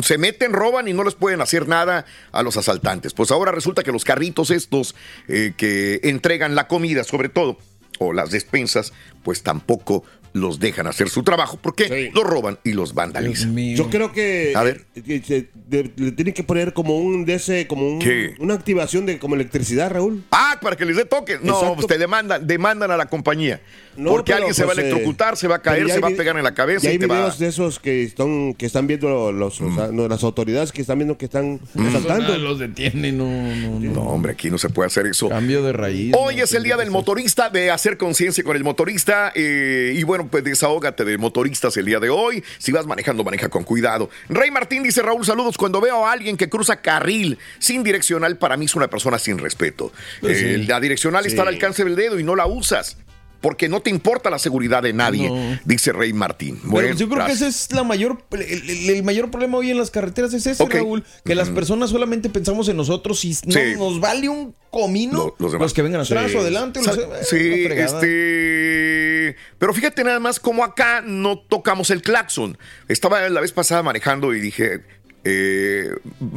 Se meten, roban y no les pueden hacer nada a los asaltantes. Pues ahora resulta que los carritos estos eh, que entregan la comida, sobre todo, o las despensas, pues tampoco los dejan hacer su trabajo porque Sí. los roban y los vandalizan. Yo creo que, A ver. eh, que se- de- le tienen que poner como un de ese, como un- ¿Qué? una activación de como electricidad, Raúl. Ah, para que les dé toque. No, Exacto. pues te demandan, demandan a la compañía. No, porque pero, alguien se va a pues, eh, electrocutar, se va a caer, se va a pegar en la cabeza Y hay y te va videos de esos que están que están viendo los, o sea, no, las autoridades que están viendo que están asaltando. Nada, los detienen, no, no, no. No, hombre, aquí no se puede hacer eso. Cambio de raíz. Hoy no, es el día del motorista, de hacer conciencia con el motorista. eh, y bueno, pues desahógate de motoristas el día de hoy. Si vas manejando, maneja con cuidado. Rey Martín dice: Raúl, saludos. Cuando veo a alguien que cruza carril sin direccional, para mí es una persona sin respeto. Pues Eh. La direccional está al alcance del dedo y no la usas. Porque no te importa la seguridad de nadie, No. dice Rey Martín. Bueno, yo creo que ese es la mayor, el, el- el mayor problema hoy en las carreteras es ese. Raúl, que las personas solamente pensamos en nosotros y no Sí. nos vale un comino Lo- los que vengan atrás Sí. o adelante. Sí, este. Pero fíjate nada más como acá no tocamos el claxon. Estaba la vez pasada manejando y dije. Eh,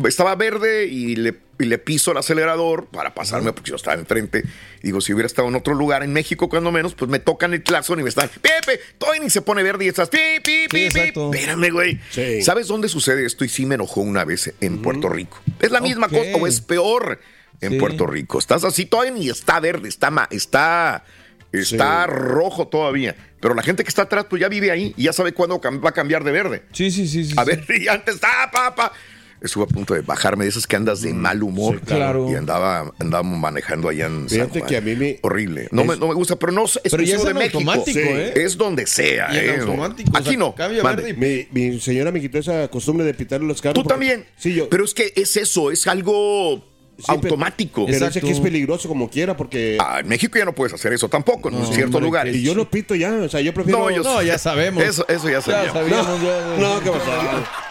estaba verde y le, y le piso el acelerador para pasarme porque yo estaba enfrente. Digo, si hubiera estado en otro lugar, en México, cuando menos, pues me tocan el claxon y me están. Pepe, todavía ni se pone verde y estás. Pi, pi, pi, pi. exacto. Espérame, güey. Sí. ¿Sabes dónde sucede esto? Y sí me enojó una vez en Puerto Rico. ¿Es la misma cosa o es peor en Sí. Puerto Rico? Estás así, todavía ni está verde, está, ma- está, está rojo todavía. Pero la gente que está atrás, pues ya vive ahí y ya sabe cuándo va a cambiar de verde. Sí, sí, sí. sí, A sí. ver, y antes está, papá. Estuve a punto de bajarme de esas que andas de mal humor. sí, claro. Y andaba, andaba manejando allá en San Fíjate Juan. que a mí me- Horrible. No, es- me, no me gusta, pero no es Pero ya es de México. automático, Sí. ¿eh? Es donde sea, Y ¿eh? automático, o Aquí sea, no. verde Mi, mi señora me quitó esa costumbre de pitarle los carros. Tú porque- también. Sí, yo. Pero es que es eso, es algo Sí, pero- automático. Pero sé que es peligroso como quiera porque. Ah, en México ya no puedes hacer eso tampoco, en ciertos hombre, lugares. y yo lo pito ya. O sea, yo prefiero. No, yo- No, ya sabemos. Eso, eso ya Ya sabía. sabíamos. ya- No, ¿qué pasó?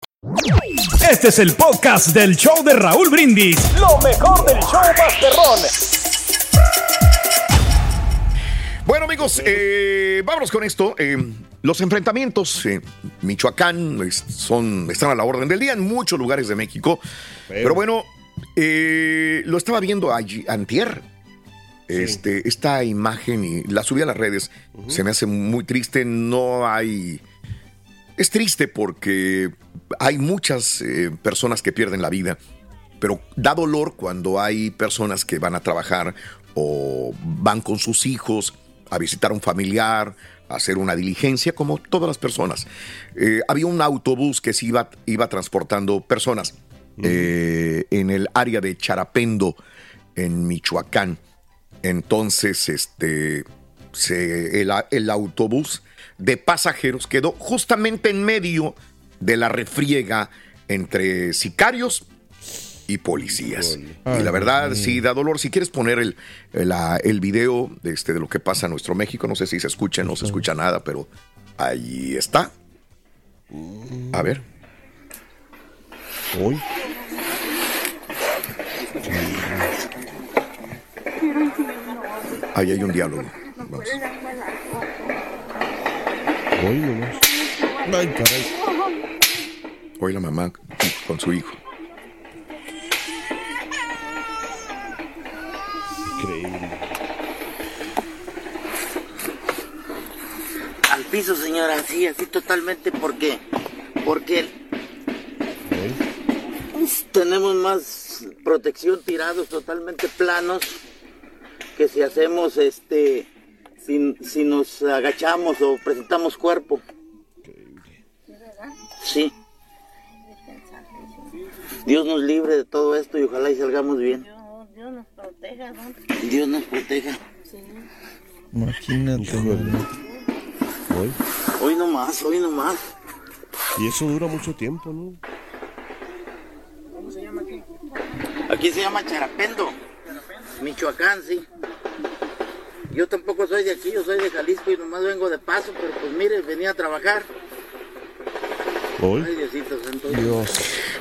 Este es el podcast del show de Raúl Brindis. Lo mejor del show Masterrón. Bueno, amigos, eh, vámonos con esto. Eh, los enfrentamientos en Michoacán es- son, están a la orden del día en muchos lugares de México. Pero bueno, eh, lo estaba viendo allí, antier. Este, esta imagen y la subí a las redes. Se me hace muy triste. No hay. Es triste porque hay muchas eh, personas que pierden la vida, pero da dolor cuando hay personas que van a trabajar o van con sus hijos a visitar a un familiar, a hacer una diligencia, como todas las personas. Eh, había un autobús que se iba, iba transportando personas eh, en el área de Charapendo, en Michoacán. Entonces, este, se- el, el autobús de pasajeros quedó justamente en medio de la refriega entre sicarios y policías. y la verdad, sí, da dolor. Si quieres poner el, el, el video de, este, de lo que pasa en nuestro México, no sé si se escucha, no se escucha nada, pero ahí está. A ver. Uy. Ahí hay un diálogo. Vamos. Hoy nomás. Ay, caray. Hoy la mamá con su hijo. Increíble. Al piso, señora, así, así totalmente, ¿por qué? Porque tenemos más protección tirados totalmente planos que si hacemos este si, si nos agachamos o presentamos cuerpo. Sí. Dios nos libre de todo esto y ojalá y salgamos bien. Dios nos proteja, ¿no? Dios nos proteja. Imagínate. Hoy. Hoy no más, hoy no más. Y eso dura mucho tiempo, ¿no? Aquí se llama Charapendo. Michoacán, sí. Yo tampoco soy de aquí, yo soy de Jalisco y nomás vengo de paso, pero pues mire, venía a trabajar. Hoy.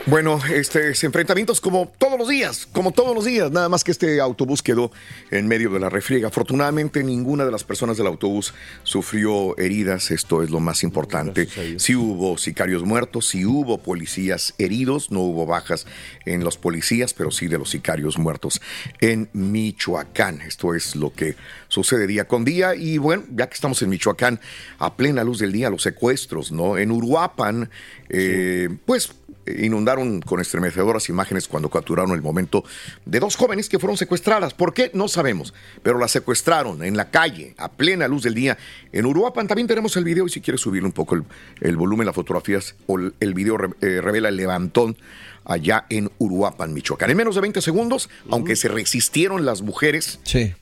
Bueno, este, enfrentamientos como todos los días, como todos los días, nada más que este autobús quedó en medio de la refriega. Afortunadamente, ninguna de las personas del autobús sufrió heridas, esto es lo más importante. Sí hubo sicarios muertos, sí hubo policías heridos, no hubo bajas en los policías, pero sí de los sicarios muertos en Michoacán. Esto es lo que sucede día con día. Y bueno, ya que estamos en Michoacán, a plena luz del día, los secuestros, ¿no? En Uruapan, eh, pues inundaron con estremecedoras imágenes cuando capturaron el momento de dos jóvenes que fueron secuestradas. ¿Por qué? No sabemos, pero las secuestraron en la calle, a plena luz del día. En Uruapan también tenemos el video y si quieres subir un poco el, el volumen, las fotografías o el, video re- eh, revela el levantón allá en Uruapan, Michoacán. En menos de 20 segundos, aunque se resistieron las mujeres, Sí.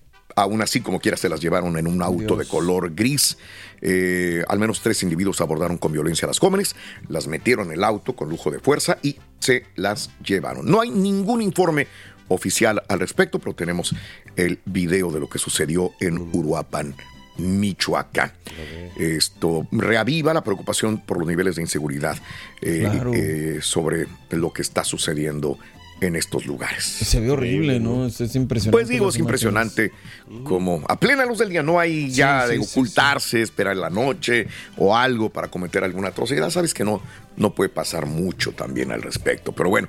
Aún así, como quiera, se las llevaron en un auto de color gris. Eh, al menos tres individuos abordaron con violencia a las jóvenes, las metieron en el auto con lujo de fuerza y se las llevaron. No hay ningún informe oficial al respecto, pero tenemos el video de lo que sucedió en Uruapan, Michoacán. Esto reaviva la preocupación por los niveles de inseguridad eh, Claro. eh, sobre lo que está sucediendo en estos lugares. Se ve horrible, ¿no? Es, es impresionante. Pues digo, es impresionante como a plena luz del día no hay ya Sí, de sí, sí, ocultarse, esperar la noche o algo para cometer alguna atrocidad. Sabes que no, no puede pasar mucho también al respecto. Pero bueno,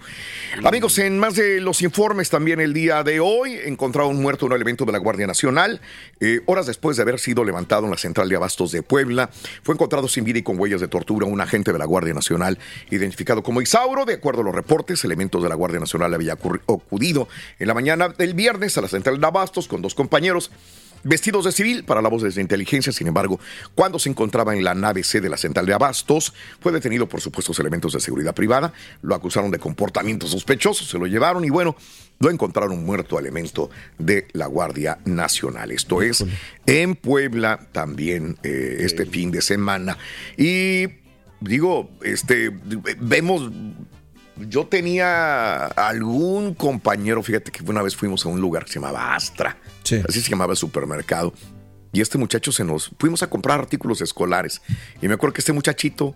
amigos, en más de los informes también el día de hoy encontraron muerto un elemento de la Guardia Nacional. Eh, horas después de haber sido levantado en la central de abastos de Puebla, fue encontrado sin vida y con huellas de tortura un agente de la Guardia Nacional identificado como Isauro. De acuerdo a los reportes, elementos de la Guardia Nacional había ocurri- acudido en la mañana del viernes a la central de abastos con dos compañeros vestidos de civil para labores de inteligencia. Sin embargo, cuando se encontraba en la nave C de la central de Abastos, fue detenido por supuestos elementos de seguridad privada. Lo acusaron de comportamiento sospechoso, se lo llevaron y bueno, lo encontraron muerto elemento de la Guardia Nacional. Esto es en Puebla también eh, este fin de semana. Y digo, este, vemos yo tenía algún compañero, fíjate que una vez fuimos a un lugar que se llamaba Astra, así se llamaba el supermercado, y este muchacho se nos, fuimos a comprar artículos escolares, y me acuerdo que este muchachito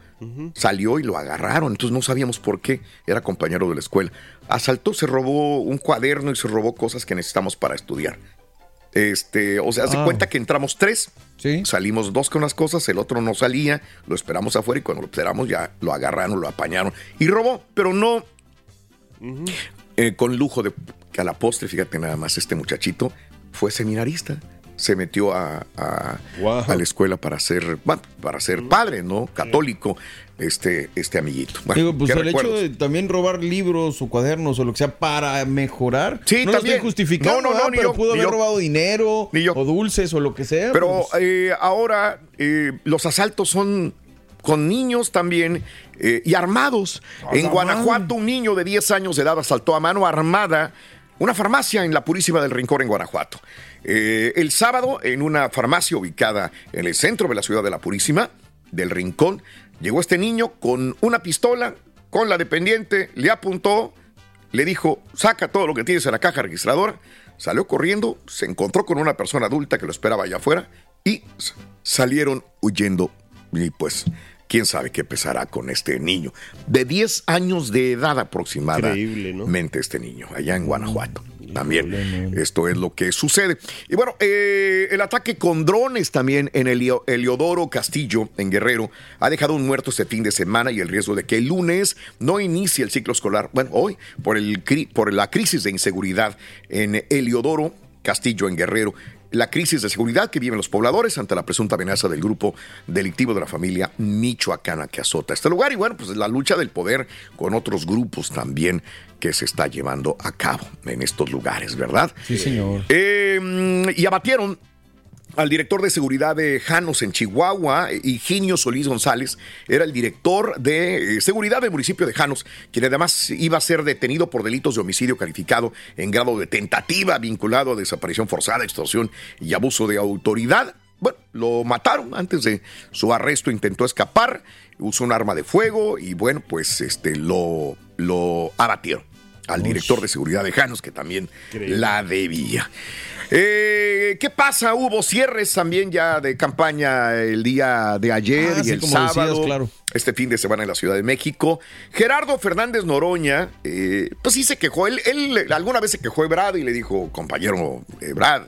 salió y lo agarraron, entonces no sabíamos por qué, era compañero de la escuela. Asaltó, se robó un cuaderno y se robó cosas que necesitamos para estudiar. Este, o sea, hace Ah. cuenta que entramos tres, salimos dos con las cosas, el otro no salía, lo esperamos afuera y cuando lo esperamos ya lo agarraron, lo apañaron. Y robó, pero no eh, con lujo de que a la postre, fíjate nada más, este muchachito fue seminarista. Se metió a, a- a la escuela para ser, para ser padre, ¿no? Católico, este, este amiguito. Bueno, Digo, pues ¿qué el recuerdos? hecho de también robar libros o cuadernos o lo que sea para mejorar. Sí, no también. lo estoy justificando, No, no, no, pero yo, pudo haber yo. robado dinero o dulces o lo que sea. Pero pues, eh, ahora eh, los asaltos son con niños también eh, y armados. en la Guanajuato, un niño de 10 años de edad asaltó a mano armada una farmacia en la Purísima del Rincón, en Guanajuato. El sábado, en una farmacia ubicada en el centro de la ciudad de la Purísima del Rincón, llegó este niño con una pistola, con la dependiente, le apuntó, le dijo, saca todo lo que tienes en la caja registradora, salió corriendo, se encontró con una persona adulta que lo esperaba allá afuera y salieron huyendo. Y pues, quién sabe qué pesará con este niño. De 10 años de edad aproximadamente este niño, allá en Guanajuato. También esto es lo que sucede. Y bueno, eh, el ataque con drones también en Heliodoro Castillo, en Guerrero, ha dejado un muerto este fin de semana y el riesgo de que el lunes no inicie el ciclo escolar, bueno, hoy, por, el, por la crisis de inseguridad en Heliodoro Castillo, en Guerrero. La crisis de seguridad que viven los pobladores ante la presunta amenaza del grupo delictivo de la familia michoacana que azota este lugar. Y bueno, pues la lucha del poder con otros grupos también que se está llevando a cabo en estos lugares, ¿verdad? Sí, señor. Eh, y abatieron al director de seguridad de Janos en Chihuahua, Higinio Solís González, era el director de eh, seguridad del municipio de Janos, quien además iba a ser detenido por delitos de homicidio calificado en grado de tentativa vinculado a desaparición forzada, extorsión y abuso de autoridad. Bueno, lo mataron antes de su arresto, intentó escapar, usó un arma de fuego y bueno, pues este lo, lo abatieron al director de seguridad de Janos, que también la debía. Eh, ¿Qué pasa? Hubo cierres también ya de campaña el día de ayer Ah, y sí, el como decías, sábado. claro. Este fin de semana en la Ciudad de México. Gerardo Fernández Noroña, eh, pues sí se quejó. Él, él alguna vez se quejó de Brad y le dijo, compañero eh, Brad,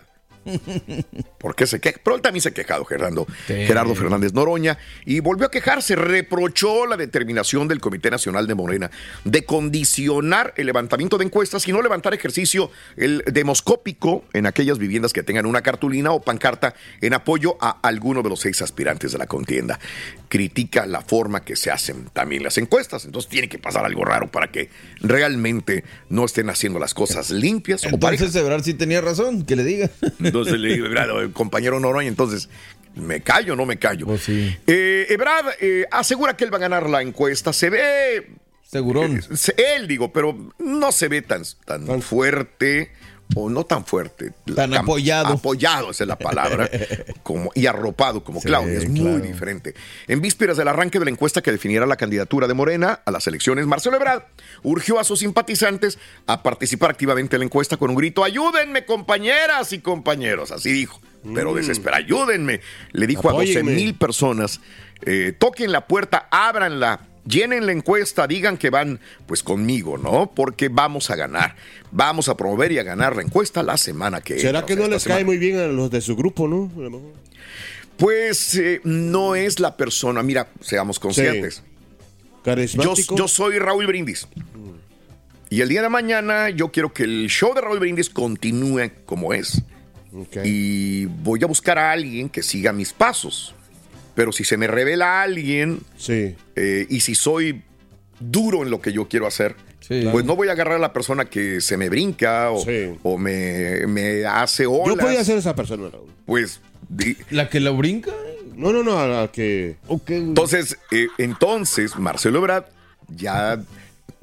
¿Por qué se queja? Pero él también se ha quejado, Gerardo, Gerardo Fernández Noroña, y volvió a quejarse, reprochó la determinación del Comité Nacional de Morena de condicionar el levantamiento de encuestas y no levantar ejercicio el demoscópico en aquellas viviendas que tengan una cartulina o pancarta en apoyo a alguno de los seis aspirantes de la contienda. Critica la forma que se hacen también las encuestas, entonces tiene que pasar algo raro para que realmente no estén haciendo las cosas limpias o. Entonces, Ebrard sí tenía razón, que le diga. Entonces le digo, compañero Noroña, entonces, ¿me callo no me callo? Eh, Ebrard eh, asegura que él va a ganar la encuesta. Se ve. Segurón. eh, él, digo, pero no se ve tan, tan fuerte. O no tan fuerte. Tan Cam- apoyado. Apoyado, esa es la palabra. como, y arropado como Sí, Claudia. Es muy diferente. En vísperas del arranque de la encuesta que definiera la candidatura de Morena a las elecciones, Marcelo Ebrard urgió a sus simpatizantes a participar activamente en la encuesta con un grito: ¡Ayúdenme, compañeras y compañeros! Así dijo. Pero Mm. desespera, ayúdenme. Le dijo a 12 Apóyenme. mil personas: eh, toquen la puerta, ábranla llenen la encuesta, digan que van pues conmigo, ¿no? Porque vamos a ganar. Vamos a promover y a ganar la encuesta la semana que ¿Será entra, que o sea, no les semana. cae muy bien a los de su grupo, no? A lo mejor. Pues eh, no es la persona, mira, seamos conscientes. Yo, Carismático. yo soy Raúl Brindis. Y el día de mañana yo quiero que el show de Raúl Brindis continúe como es. Y voy a buscar a alguien que siga mis pasos. Pero si se me revela alguien eh, y si soy duro en lo que yo quiero hacer, pues no voy a agarrar a la persona que se me brinca o, o me, me hace olas. Yo podía ser esa persona, Raúl. Pues... di- ¿La que la brinca? No, no, no, a la que... Entonces, eh, entonces, Marcelo Ebrard ya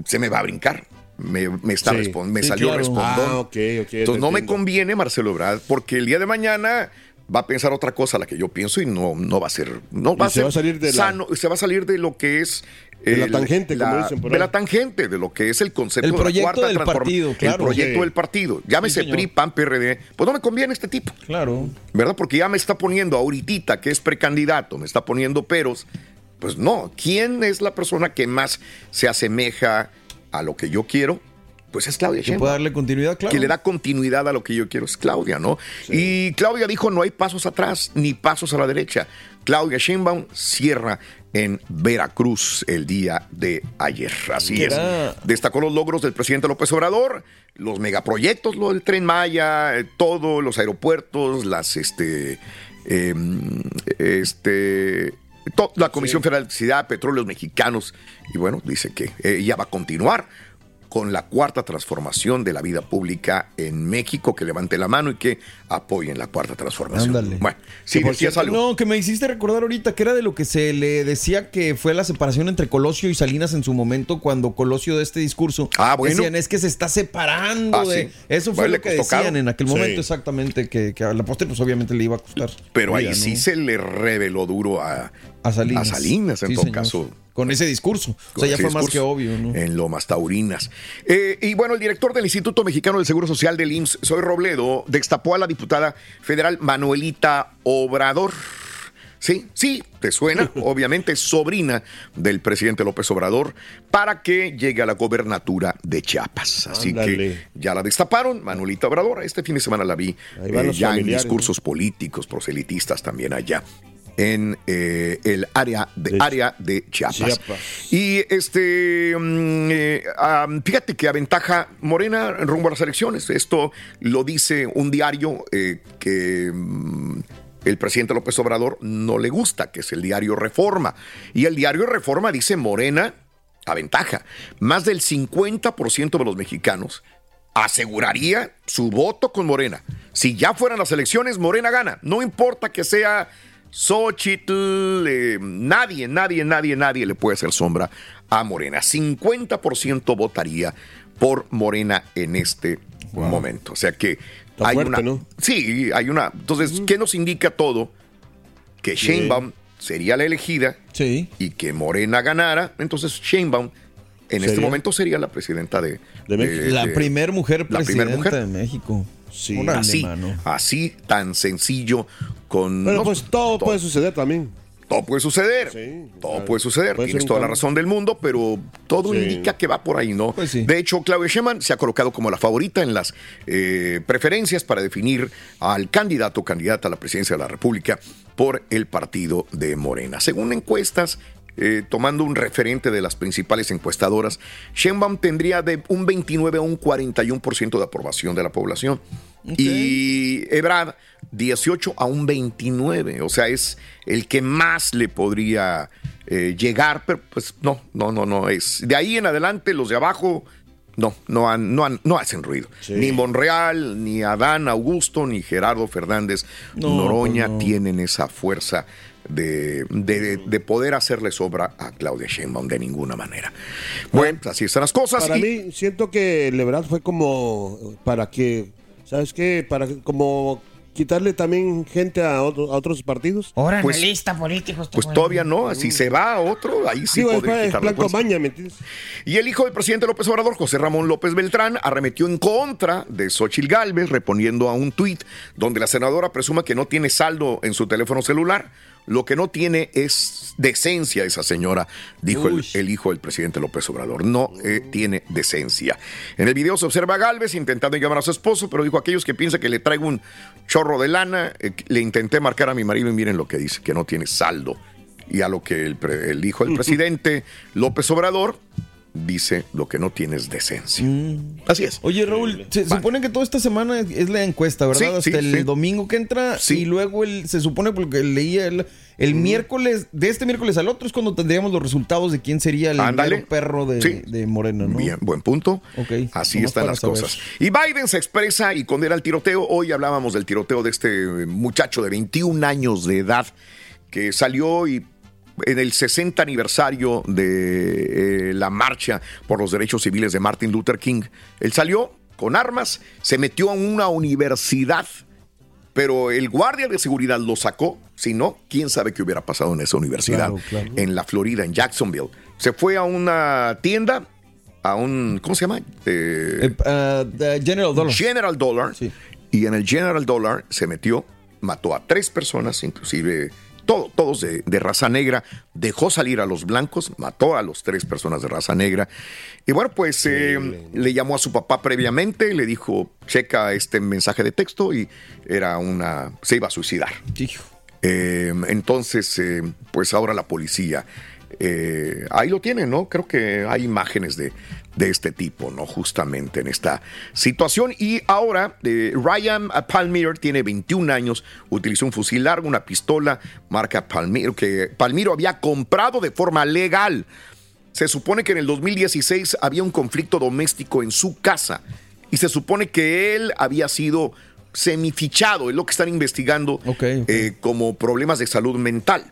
se me va a brincar. Me, me está Sí. respon- me Sí, salió claro. respondón. Ah, ok, ok, Entonces no me conviene Marcelo Ebrard porque el día de mañana va a pensar otra cosa a la que yo pienso y no, no va a ser no va Y a se ser va a salir de la- sano, se va a salir de lo que es De la el- tangente, como dicen por de la tangente de lo que es el concepto El de la proyecto cuarta del partido, claro. el proyecto Sí. del partido llámese Sí. PRI PAN PRD pues no me conviene este tipo Claro. ¿verdad? Porque ya me está poniendo ahorita que es precandidato, me está poniendo peros. Pues no, ¿quién es la persona que más se asemeja a lo que yo quiero? Pues es Claudia Que Sheinbaum. puede darle continuidad, claro. Que le da continuidad a lo que yo quiero es Claudia, ¿no? Y Claudia dijo, no hay pasos atrás ni pasos a la derecha. Claudia Sheinbaum cierra en Veracruz el día de ayer. Así es. era- Destacó los logros del presidente López Obrador, los megaproyectos, lo del Tren Maya, eh, todo, los aeropuertos, las, este, eh, este, to- la Comisión Federal de Electricidad, Petróleos Mexicanos, y bueno, dice que ella va a continuar con la cuarta transformación de la vida pública en México, que levante la mano y que apoyen la cuarta transformación. Ándale. Bueno, sí, Que por decías cierto, algo. No, que me hiciste recordar ahorita que era de lo que se le decía que fue la separación entre Colosio y Salinas en su momento cuando Colosio de este discurso Ah, bueno. decían es que se está separando Ah, de sí. eso fue Bueno, lo que decían caro. en aquel Sí. momento exactamente que, que a la postre pues obviamente le iba a costar Pero ahí sí ¿no? se le reveló duro a, a Salinas, a Salinas, en Sí, todo señor. caso. con ese discurso o sea ya fue más que obvio ¿no? En Lomas Taurinas. Eh, y bueno, el director del Instituto Mexicano del Seguro Social del IMSS, Soy Robledo, destapó a la diputada federal Manuelita Obrador. Sí, sí, te suena, obviamente sobrina del presidente López Obrador, para que llegue a la gobernatura de Chiapas. Así que ya la destaparon, Manuelita Obrador. Este fin de semana la vi eh, ya en discursos políticos, proselitistas también allá en eh, el área de, área de Chiapas. Chiapas. Y este, mm, eh, ah, fíjate que aventaja Morena rumbo a las elecciones. Esto lo dice un diario eh, que mm, el presidente López Obrador no le gusta, que es el diario Reforma. Y el diario Reforma dice Morena aventaja. Más del 50% de los mexicanos aseguraría su voto con Morena. Si ya fueran las elecciones, Morena gana. No importa que sea Xochitl, eh, nadie, nadie, nadie, nadie le puede hacer sombra a Morena. 50% votaría por Morena en este momento. O sea que Está hay fuerte, una. ¿no? Sí, hay una. Entonces, ¿qué nos indica todo? Que Sheinbaum sería la elegida y que Morena ganara. Entonces, Sheinbaum en este momento sería la presidenta de, la de- primer mujer la primer presidenta mujer. de México Órale, así, así tan sencillo con. Pero no, pues todo puede suceder también. todo puede suceder. todo puede suceder. puede Tienes toda la razón del mundo, pero todo Sí. indica que va por ahí, ¿no? Pues De hecho, Claudia Sheinbaum se ha colocado como la favorita en las eh, preferencias para definir al candidato o candidata a la presidencia de la República por el partido de Morena. Según encuestas, eh, tomando un referente de las principales encuestadoras, Sheinbaum tendría de un 29 a un 41% de aprobación de la población. Y Ebrard, 18 a un 29. O sea, es el que más le podría eh, llegar, pero pues no, no, no, no. Es, de ahí en adelante, los de abajo. No, no, han- no, han- no hacen ruido. Ni Monreal, ni Adán Augusto, ni Gerardo Fernández No, Noroña pues no. tienen esa fuerza de, de- de poder hacerle sobra a Claudia Sheinbaum de ninguna manera. Bueno, pues así están las cosas. Para y- mí, siento que Lebrad fue como para que, ¿sabes qué? Para como quitarle también gente a, otro- a otros partidos. Ahora Pues- analista político. este Pues güey. todavía no, si se va a otro, ahí sí Digo, es, podría es quitarle Blanco fuerza. Maña, ¿me entiendes? Y el hijo del presidente López Obrador, José Ramón López Beltrán, arremetió en contra de Xochil Gálvez, respondiendo a un tuit donde la senadora presuma que no tiene saldo en su teléfono celular. Lo que no tiene es decencia esa señora, dijo el, el hijo del presidente López Obrador. No eh, tiene decencia. En el video se observa a Galvez intentando llamar a su esposo, pero dijo aquellos que piensan que le traigo un chorro de lana, eh, le intenté marcar a mi marido y miren lo que dice, que no tiene saldo. Y a lo que el, pre- el hijo del presidente López Obrador dice lo que no tiene es decencia. Así es. Oye, Raúl, se supone que toda esta semana es- la encuesta, ¿verdad? Sí, Hasta sí, el sí. domingo que entra. Y luego el, se supone, porque leía el, el miércoles, de este miércoles al otro es cuando tendríamos los resultados de quién sería el perro de, Sí. de Morena, ¿no? Bien, buen punto. Así nomás están las saber. cosas. Y Biden se expresa y condena el tiroteo. Hoy hablábamos del tiroteo de este muchacho de 21 años de edad que salió y en el 60 aniversario de eh, la marcha por los derechos civiles de Martin Luther King. Él salió con armas, se metió a una universidad, pero el guardia de seguridad lo sacó. Si no, quién sabe qué hubiera pasado en esa universidad, Claro, claro. en la Florida, en Jacksonville. Se fue a una tienda, a un, ¿cómo se llama? Eh, Eh, ah, General Dollar. General Dollar. Y en el General Dollar se metió, mató a tres personas, inclusive todo- todos de, de raza negra, dejó salir a los blancos, mató a los tres personas de raza negra. Y bueno, pues eh, le llamó a su papá previamente, le dijo, checa este mensaje de texto y era una, se iba a suicidar. Eh, entonces, eh, pues ahora la policía, eh, ahí lo tienen, ¿no? Creo que hay imágenes de, de este tipo, ¿no? Justamente en esta situación. Y ahora, eh, Ryan Palmiro tiene 21 años, utilizó un fusil largo, una pistola, marca Palmiro, que Palmiro había comprado de forma legal. Se supone que en el 2016 había un conflicto doméstico en su casa y se supone que él había sido semifichado, es lo que están investigando eh, como problemas de salud mental.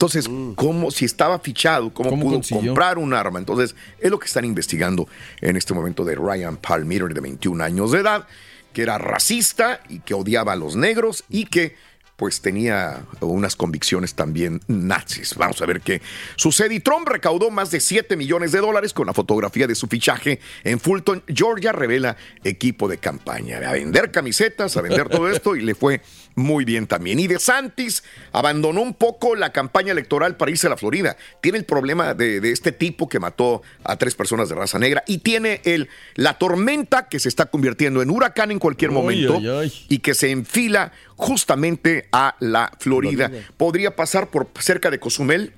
Entonces, ¿cómo, si estaba fichado, cómo, pudo consiguió? comprar un arma? Entonces, es lo que están investigando en este momento de Ryan Palmiro, de 21 años de edad, que era racista y que odiaba a los negros y que pues tenía unas convicciones también nazis. Vamos a ver qué sucede. Y Trump recaudó más de 7 millones de dólares con la fotografía de su fichaje en Fulton, Georgia, revela equipo de campaña. A vender camisetas, a vender todo esto y le fue muy bien también. Y De Santis abandonó un poco la campaña electoral para irse a la Florida. Tiene el problema de, de este tipo que mató a tres personas de raza negra y tiene el, la tormenta que se está convirtiendo en huracán en cualquier momento ay, ay. y que se enfila justamente a la Florida. Florida. Podría pasar por cerca de Cozumel,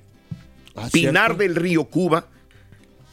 Pinar cierto. del Río, Cuba,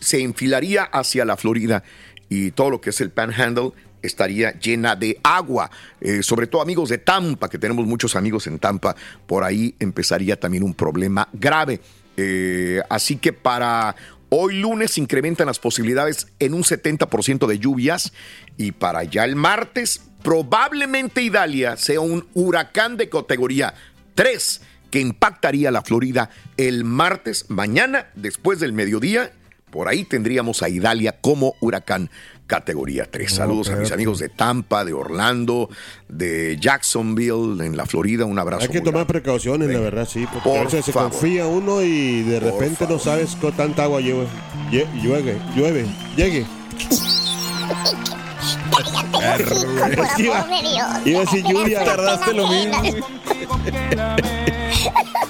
se enfilaría hacia la Florida y todo lo que es el Panhandle estaría llena de agua. Eh, sobre todo amigos de Tampa, que tenemos muchos amigos en Tampa, por ahí empezaría también un problema grave. Eh, así que para hoy lunes incrementan las posibilidades en un 70% de lluvias y para ya el martes probablemente Idalia sea un huracán de categoría 3 que impactaría la Florida el martes, mañana, después del mediodía. Por ahí tendríamos a Idalia como huracán categoría 3. Saludos a mis amigos de Tampa, de Orlando, de Jacksonville, en la Florida. Un abrazo. Hay que tomar grande. precauciones, la verdad, sí. Porque Por a veces se confía uno y de Por repente no sabes con tanta agua llueve. Lle- Llueve, llueve, llegue. Por amor de Dios. Iba a decir lluvia. Tardaste lo mismo.